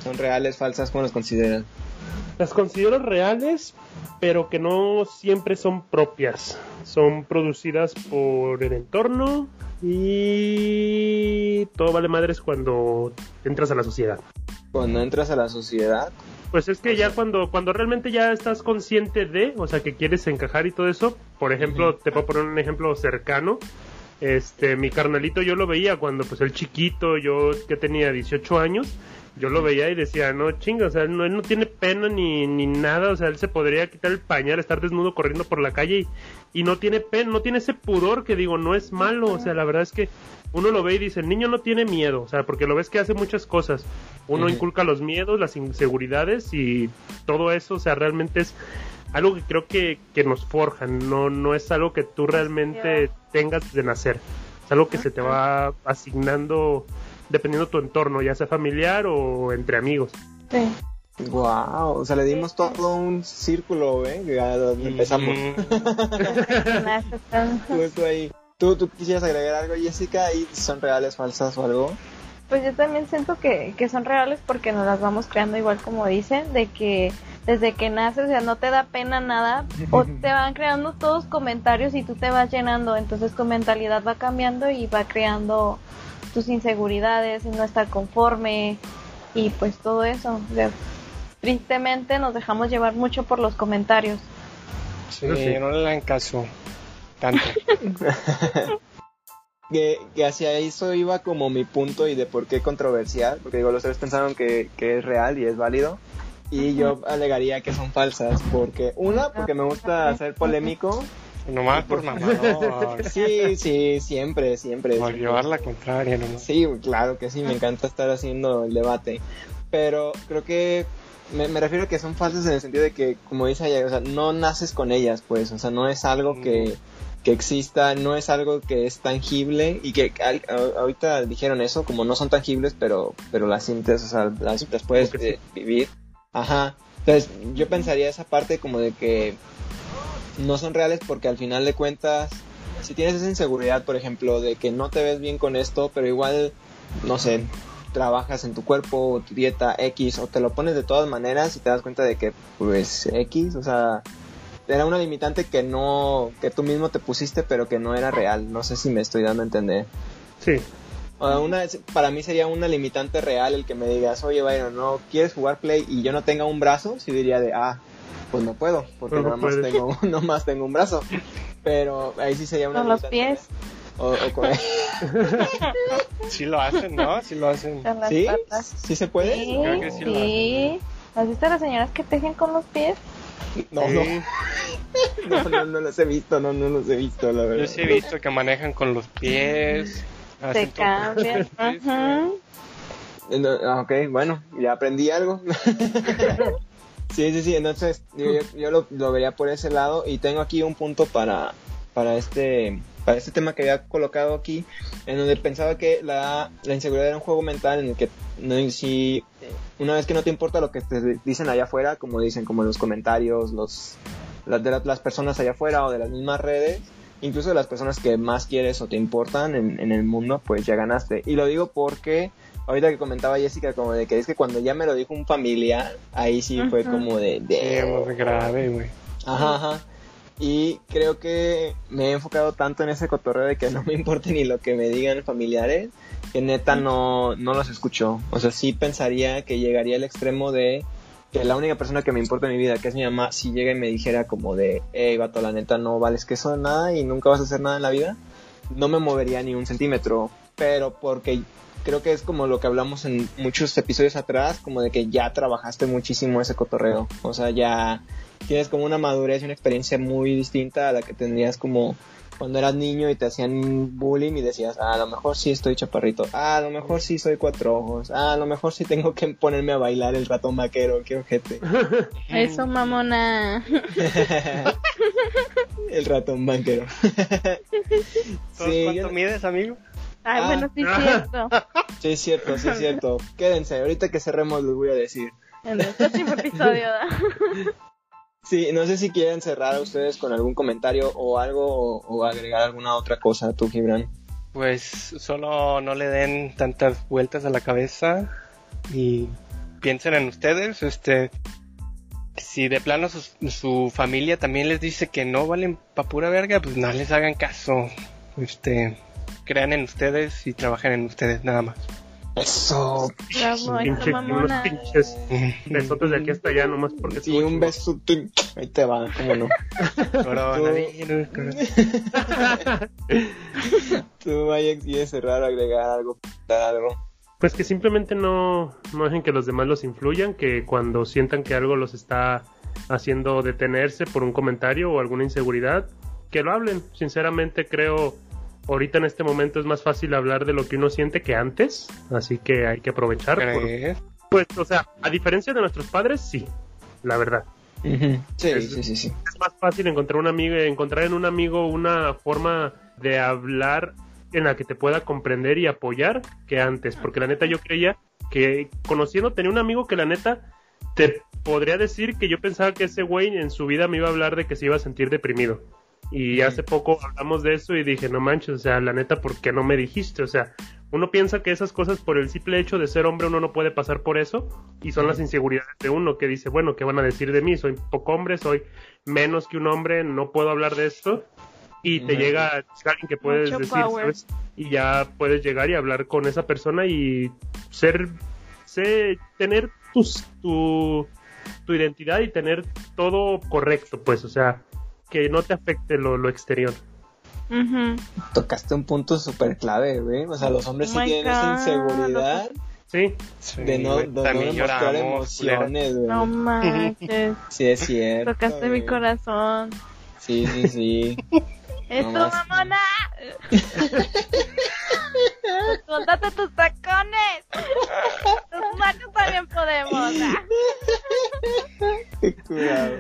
¿Son reales, falsas? ¿Cómo las consideras?
Las considero reales, pero que no siempre son propias. Son producidas por el entorno y todo vale madres cuando entras a la sociedad.
Cuando entras a la sociedad...
Pues es que ya cuando, cuando realmente ya estás consciente de, o sea, que quieres encajar y todo eso, por ejemplo, te puedo poner un ejemplo cercano. Este, mi carnalito yo lo veía cuando pues el chiquito, yo que tenía 18 años, yo lo veía y decía, no chinga, o sea, no, él no tiene pena ni, ni nada, o sea, él se podría quitar el pañal, estar desnudo corriendo por la calle y, y no tiene pena, no tiene ese pudor que digo, no es malo, o sea, la verdad es que uno lo ve y dice, el niño no tiene miedo, o sea, porque lo ves que hace muchas cosas. Uno inculca los miedos, las inseguridades y todo eso, o sea, realmente es algo que creo que, que nos forjan, no, no es algo que tú realmente tengas de nacer, es algo que se te va asignando dependiendo tu entorno, ya sea familiar o entre amigos.
Sí.
Wow, o sea, le dimos todo un círculo, ¿eh? empezamos. Justo ahí. ¿Tú, ¿Tú quisieras agregar algo, Jessica? ¿Y son reales, falsas o algo?
Pues yo también siento que, que son reales porque nos las vamos creando igual como dicen, de que desde que naces, o sea, no te da pena nada, o te van creando todos comentarios y tú te vas llenando, entonces tu mentalidad va cambiando y va creando tus inseguridades, y no estar conforme y pues todo eso. O sea, tristemente nos dejamos llevar mucho por los comentarios.
Sí,
sí.
no le dan caso. Tanto.
que, que hacia eso iba como mi punto y de por qué controversial, porque digo, los tres pensaron que, que es real y es válido, y yo alegaría que son falsas, porque una, porque me gusta ser polémico,
Nomás por mamador.
sí, sí, siempre, siempre.
Por llevar la contraria, nomás.
Sí, claro que sí, me encanta estar haciendo el debate, pero creo que me, me refiero a que son falsas en el sentido de que, como dice ella, o sea, no naces con ellas, pues, o sea, no es algo que, que exista, no es algo que es tangible y que al- a- ahorita dijeron eso, como no son tangibles, pero, pero las sientes, o sea, las, las puedes eh, vivir. Ajá. Entonces, yo pensaría esa parte como de que no son reales porque al final de cuentas, si tienes esa inseguridad, por ejemplo, de que no te ves bien con esto, pero igual, no sé, trabajas en tu cuerpo, o tu dieta X, o te lo pones de todas maneras y te das cuenta de que, pues, X, o sea, era una limitante que no, que tú mismo te pusiste, pero que no era real. No sé si me estoy dando a entender.
Sí,
O sea, una, para mí sería una limitante real el que me digas, oye, Byron, ¿no quieres jugar Play y yo no tenga un brazo? Sí diría de, ah, pues no puedo, porque
No,
nada más
puedes.
tengo, nomás tengo un brazo. Pero ahí sí sería una
Con los pies.
O, o con-
Sí lo hacen, ¿no? Sí lo hacen.
Con las
¿Sí?
patas.
¿Sí se puede?
Sí,
Creo que sí lo
sí. ¿Has visto a las señoras que tejen con los pies?
No,
Sí.
no, no, no, no los he visto, no, no los he visto, la verdad.
Yo sí he visto que manejan con los pies,
Se cambian. Ajá.
Eh, no, ah, Ok, bueno, ya aprendí algo. Sí, sí, sí, entonces yo, lo, vería por ese lado y tengo aquí un punto para, para este para este tema que había colocado aquí, en donde pensaba que la, la inseguridad era un juego mental en el que no, si una vez que no te importa lo que te dicen allá afuera, como dicen como en los comentarios, los las de la- las personas allá afuera o de las mismas redes, incluso de las personas que más quieres o te importan en, en el mundo, pues ya ganaste. Y lo digo porque ahorita que comentaba Jessica como de que es que cuando ya me lo dijo un familiar, ahí sí fue como de, de-
Sí, muy grave, güey.
Ajá, ajá. Y creo que me he enfocado tanto en ese cotorreo de que no me importa ni lo que me digan familiares, que neta no, no los escucho. O sea, sí pensaría que llegaría al extremo de que la única persona que me importa en mi vida, que es mi mamá, si llega y me dijera como de, hey, vato, la neta no vales que eso de nada y nunca vas a hacer nada en la vida, no me movería ni un centímetro. Pero porque creo que es como lo que hablamos en muchos episodios atrás, como de que ya trabajaste muchísimo ese cotorreo. O sea, ya tienes como una madurez y una experiencia muy distinta a la que tendrías como cuando eras niño y te hacían bullying y decías, ah, a lo mejor sí estoy chaparrito, ah, a lo mejor sí soy cuatro ojos, ah, a lo mejor sí tengo que ponerme a bailar el ratón vaquero, qué ojete.
Eso, mamona.
el ratón vaquero.
¿Todos
sí,
¿Cuánto
yo-
mides, amigo?
Ay,
Ah.
bueno, sí es cierto.
sí, es cierto, sí es cierto. Quédense, ahorita que cerremos les voy a decir.
En el próximo episodio. ¿da?
Sí, no sé si quieren cerrar ustedes con algún comentario o algo o, o agregar alguna otra cosa, tú, Gibran.
Pues solo no le den tantas vueltas a la cabeza y piensen en ustedes, este si de plano su, su familia también les dice que no valen pa pura verga, pues no les hagan caso. Este, crean en ustedes y trabajen en ustedes nada más.
Eso.
Bravo, eso,
Pinche, unos pinches besotes de aquí hasta allá, nomás porque
Sí, un beso. Ahí te va, cómo no. Tú, vaya, quieres cerrar, agregar algo, algo.
Pues que simplemente no, no dejen que los demás los influyan, que cuando sientan que algo los está haciendo detenerse por un comentario o alguna inseguridad, que lo hablen. Sinceramente creo, ahorita en este momento es más fácil hablar de lo que uno siente que antes, así que hay que aprovechar. pues, o sea, a diferencia de nuestros padres, sí, la verdad.
Sí,
Es-
sí, sí, sí.
es más fácil encontrar un amigo, encontrar en un amigo una forma de hablar en la que te pueda comprender y apoyar que antes, porque la neta yo creía que conociendo tenía un amigo que la neta te podría decir que yo pensaba que ese güey en su vida me iba a hablar de que se iba a sentir deprimido. Y hace poco hablamos de eso y dije, no manches, o sea, la neta, ¿por qué no me dijiste? O sea, uno piensa que esas cosas por el simple hecho de ser hombre uno no puede pasar por eso y son las inseguridades de uno que dice, bueno, ¿qué van a decir de mí? Soy poco hombre, soy menos que un hombre, no puedo hablar de esto y te llega alguien que puedes
Mucho
decir,
power.
¿sabes? Y ya puedes llegar y hablar con esa persona y ser, sé, tener tus, tu, tu identidad y tener todo correcto, pues, o sea, que no te afecte lo, lo exterior.
Tocaste un punto súper clave, güey. O sea, los hombres
Oh
sí
my
tienen esa inseguridad
Sí,
de no, de no demostrar emociones, güey.
No manches.
Sí, es cierto.
Tocaste mi corazón.
Sí, sí, sí.
¡Eso,
más.
mamona! ¡Suéltate tus tacones! ¡Tus manos también podemos! ah.
Curado.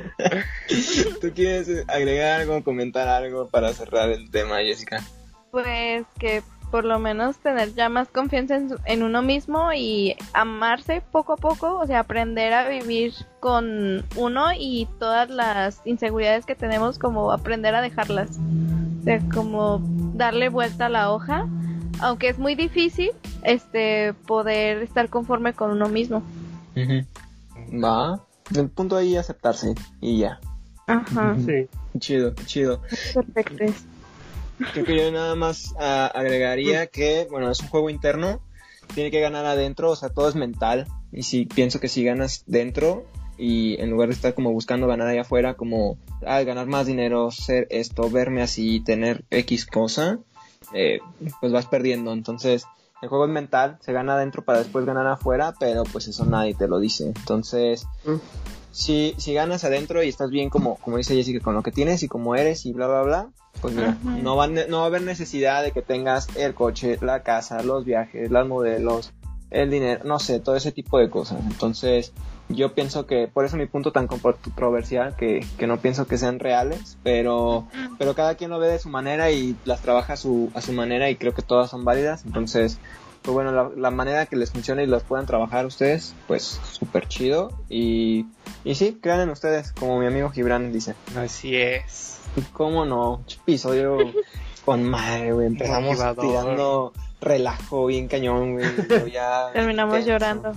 ¿Tú quieres agregar algo, comentar algo para cerrar el tema, Jessica?
Pues que por lo menos tener ya más confianza en, su- en uno mismo y amarse poco a poco, o sea, aprender a vivir con uno y todas las inseguridades que tenemos, como aprender a dejarlas. O sea, como darle vuelta a la hoja, aunque es muy difícil, este, poder estar conforme con uno mismo.
Va. El punto ahí aceptarse y ya.
Ajá,
sí.
Chido, chido.
perfecto.
Creo que yo nada más ah, agregaría que, bueno, es un juego interno, tiene que ganar adentro, o sea, todo es mental. Y si pienso que si ganas dentro y en lugar de estar como buscando ganar allá afuera, como ah, ganar más dinero, ser esto, verme así, tener X cosa, eh, pues vas perdiendo. Entonces, el juego es mental, se gana adentro para después ganar afuera, pero pues eso nadie te lo dice. Entonces,
Mm.
si, si ganas adentro y estás bien como, como dice Jessica, con lo que tienes y como eres y bla, bla, bla, pues mira, no, va, no va a haber necesidad de que tengas el coche, la casa, los viajes, las modelos, el dinero, no sé, todo ese tipo de cosas. Entonces, yo pienso que, por eso mi punto tan controversial, que, que no pienso que sean reales, pero, pero cada quien lo ve de su manera y las trabaja a su, a su manera y creo que todas son válidas. Entonces, pues bueno, la, la manera que les funcione y las puedan trabajar ustedes, pues súper chido. Y, y sí, crean en ustedes, como mi amigo Gibran dice.
Así es.
¿Cómo no? Episodio con madre, güey. Empezamos
Motivador.
tirando relajo bien cañón, güey. ya
Terminamos
intenso.
llorando.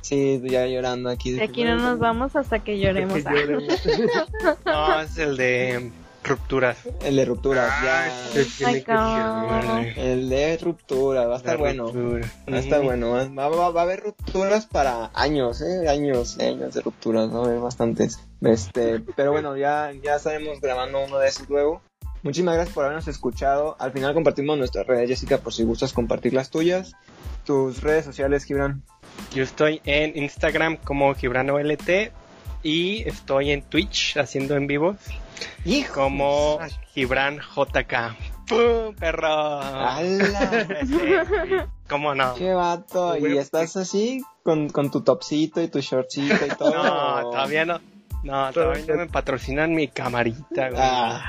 Sí, ya llorando aquí.
De aquí no nos vamos hasta que lloremos.
Que lloremos.
No, es el de rupturas.
El de rupturas, ya.
Que
cabrón.
El de rupturas, va a estar bueno.
ruptura.
Va a estar bueno. Va, va- va a haber rupturas para años, ¿eh? Años, años de rupturas, va a haber bastantes. Este, pero bueno, ya, ya estaremos grabando uno de esos luego. Muchísimas gracias por habernos escuchado. Al final compartimos nuestras redes, Jessica, por si gustas compartir las tuyas. Tus redes sociales, Gibran.
Yo estoy en Instagram como GibranoLT y estoy en Twitch haciendo en vivos
Hijo.
como Gibran JK. ¡Pum, perro! ¿Cómo no?
¡Qué vato! ¿Y estás así con, con tu topcito y tu shortcito y todo?
No, todavía no. No, todavía no me patrocinan mi camarita, güey.
Ah,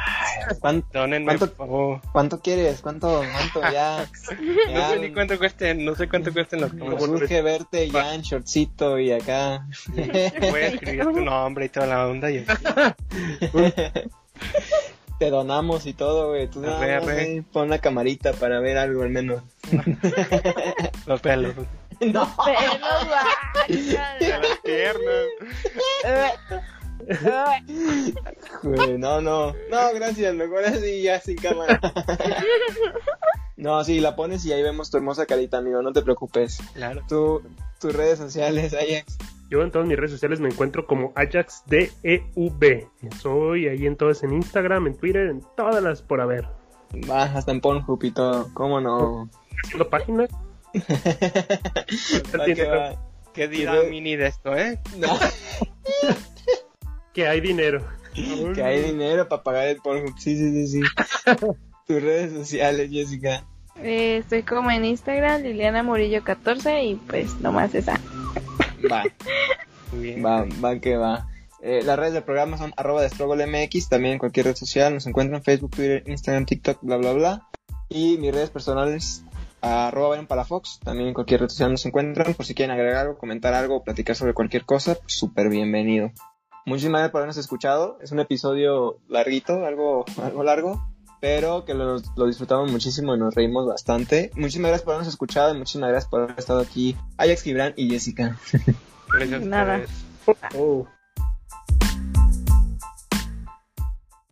¿cuánto, ¿cuánto-
por favor.
cuánto quieres? ¿Cuánto? ¿Cuánto? Ya.
No sé ni cuánto cuesten, no sé cuánto cuesten los
me
camarones.
urge verte ya en shortcito y acá.
Voy a escribir tu nombre y toda la onda y así.
Te donamos y todo, güey. Tú
Arre, arre.
ahí pon la camarita para ver algo al menos.
los pelos.
no.
Pelos,
De las piernas.
No, no. No, gracias. Mejor así ya sin cámara. no, sí, la pones y ahí vemos tu hermosa carita, amigo. No te preocupes.
Claro.
Tu, tus redes sociales, Ajax.
Yo en todas mis redes sociales me encuentro como AjaxDEV. Soy ahí en todas, en Instagram, en Twitter, en todas las por haber.
Va, hasta en Pornhub y todo. ¿Cómo no?
Haciendo páginas.
Va.
¿Qué dirá Mini de esto, eh?
No,
Que hay dinero.
que hay dinero para pagar el Pornhub. Sí, sí, sí, sí. Tus redes sociales, Jessica.
Eh, estoy como en Instagram, Liliana Murillo 14 y pues nomás esa.
Va.
Muy bien.
Va, va que va. Eh, las redes del programa son arroba de MX, también en cualquier red social, nos encuentran en Facebook, Twitter, Instagram, TikTok, bla bla bla. Y mis redes personales, arroba Byron Palafox, también en cualquier red social nos encuentran, por si quieren agregar algo, comentar algo, o platicar sobre cualquier cosa, pues súper bienvenido. Muchísimas gracias por habernos escuchado, es un episodio larguito, algo, algo largo, pero que lo, lo disfrutamos muchísimo y nos reímos bastante. Muchísimas gracias por habernos escuchado y muchísimas gracias por haber estado aquí, Ajax Gibran y Jessica.
Gracias
Nada.
ustedes.
Oh.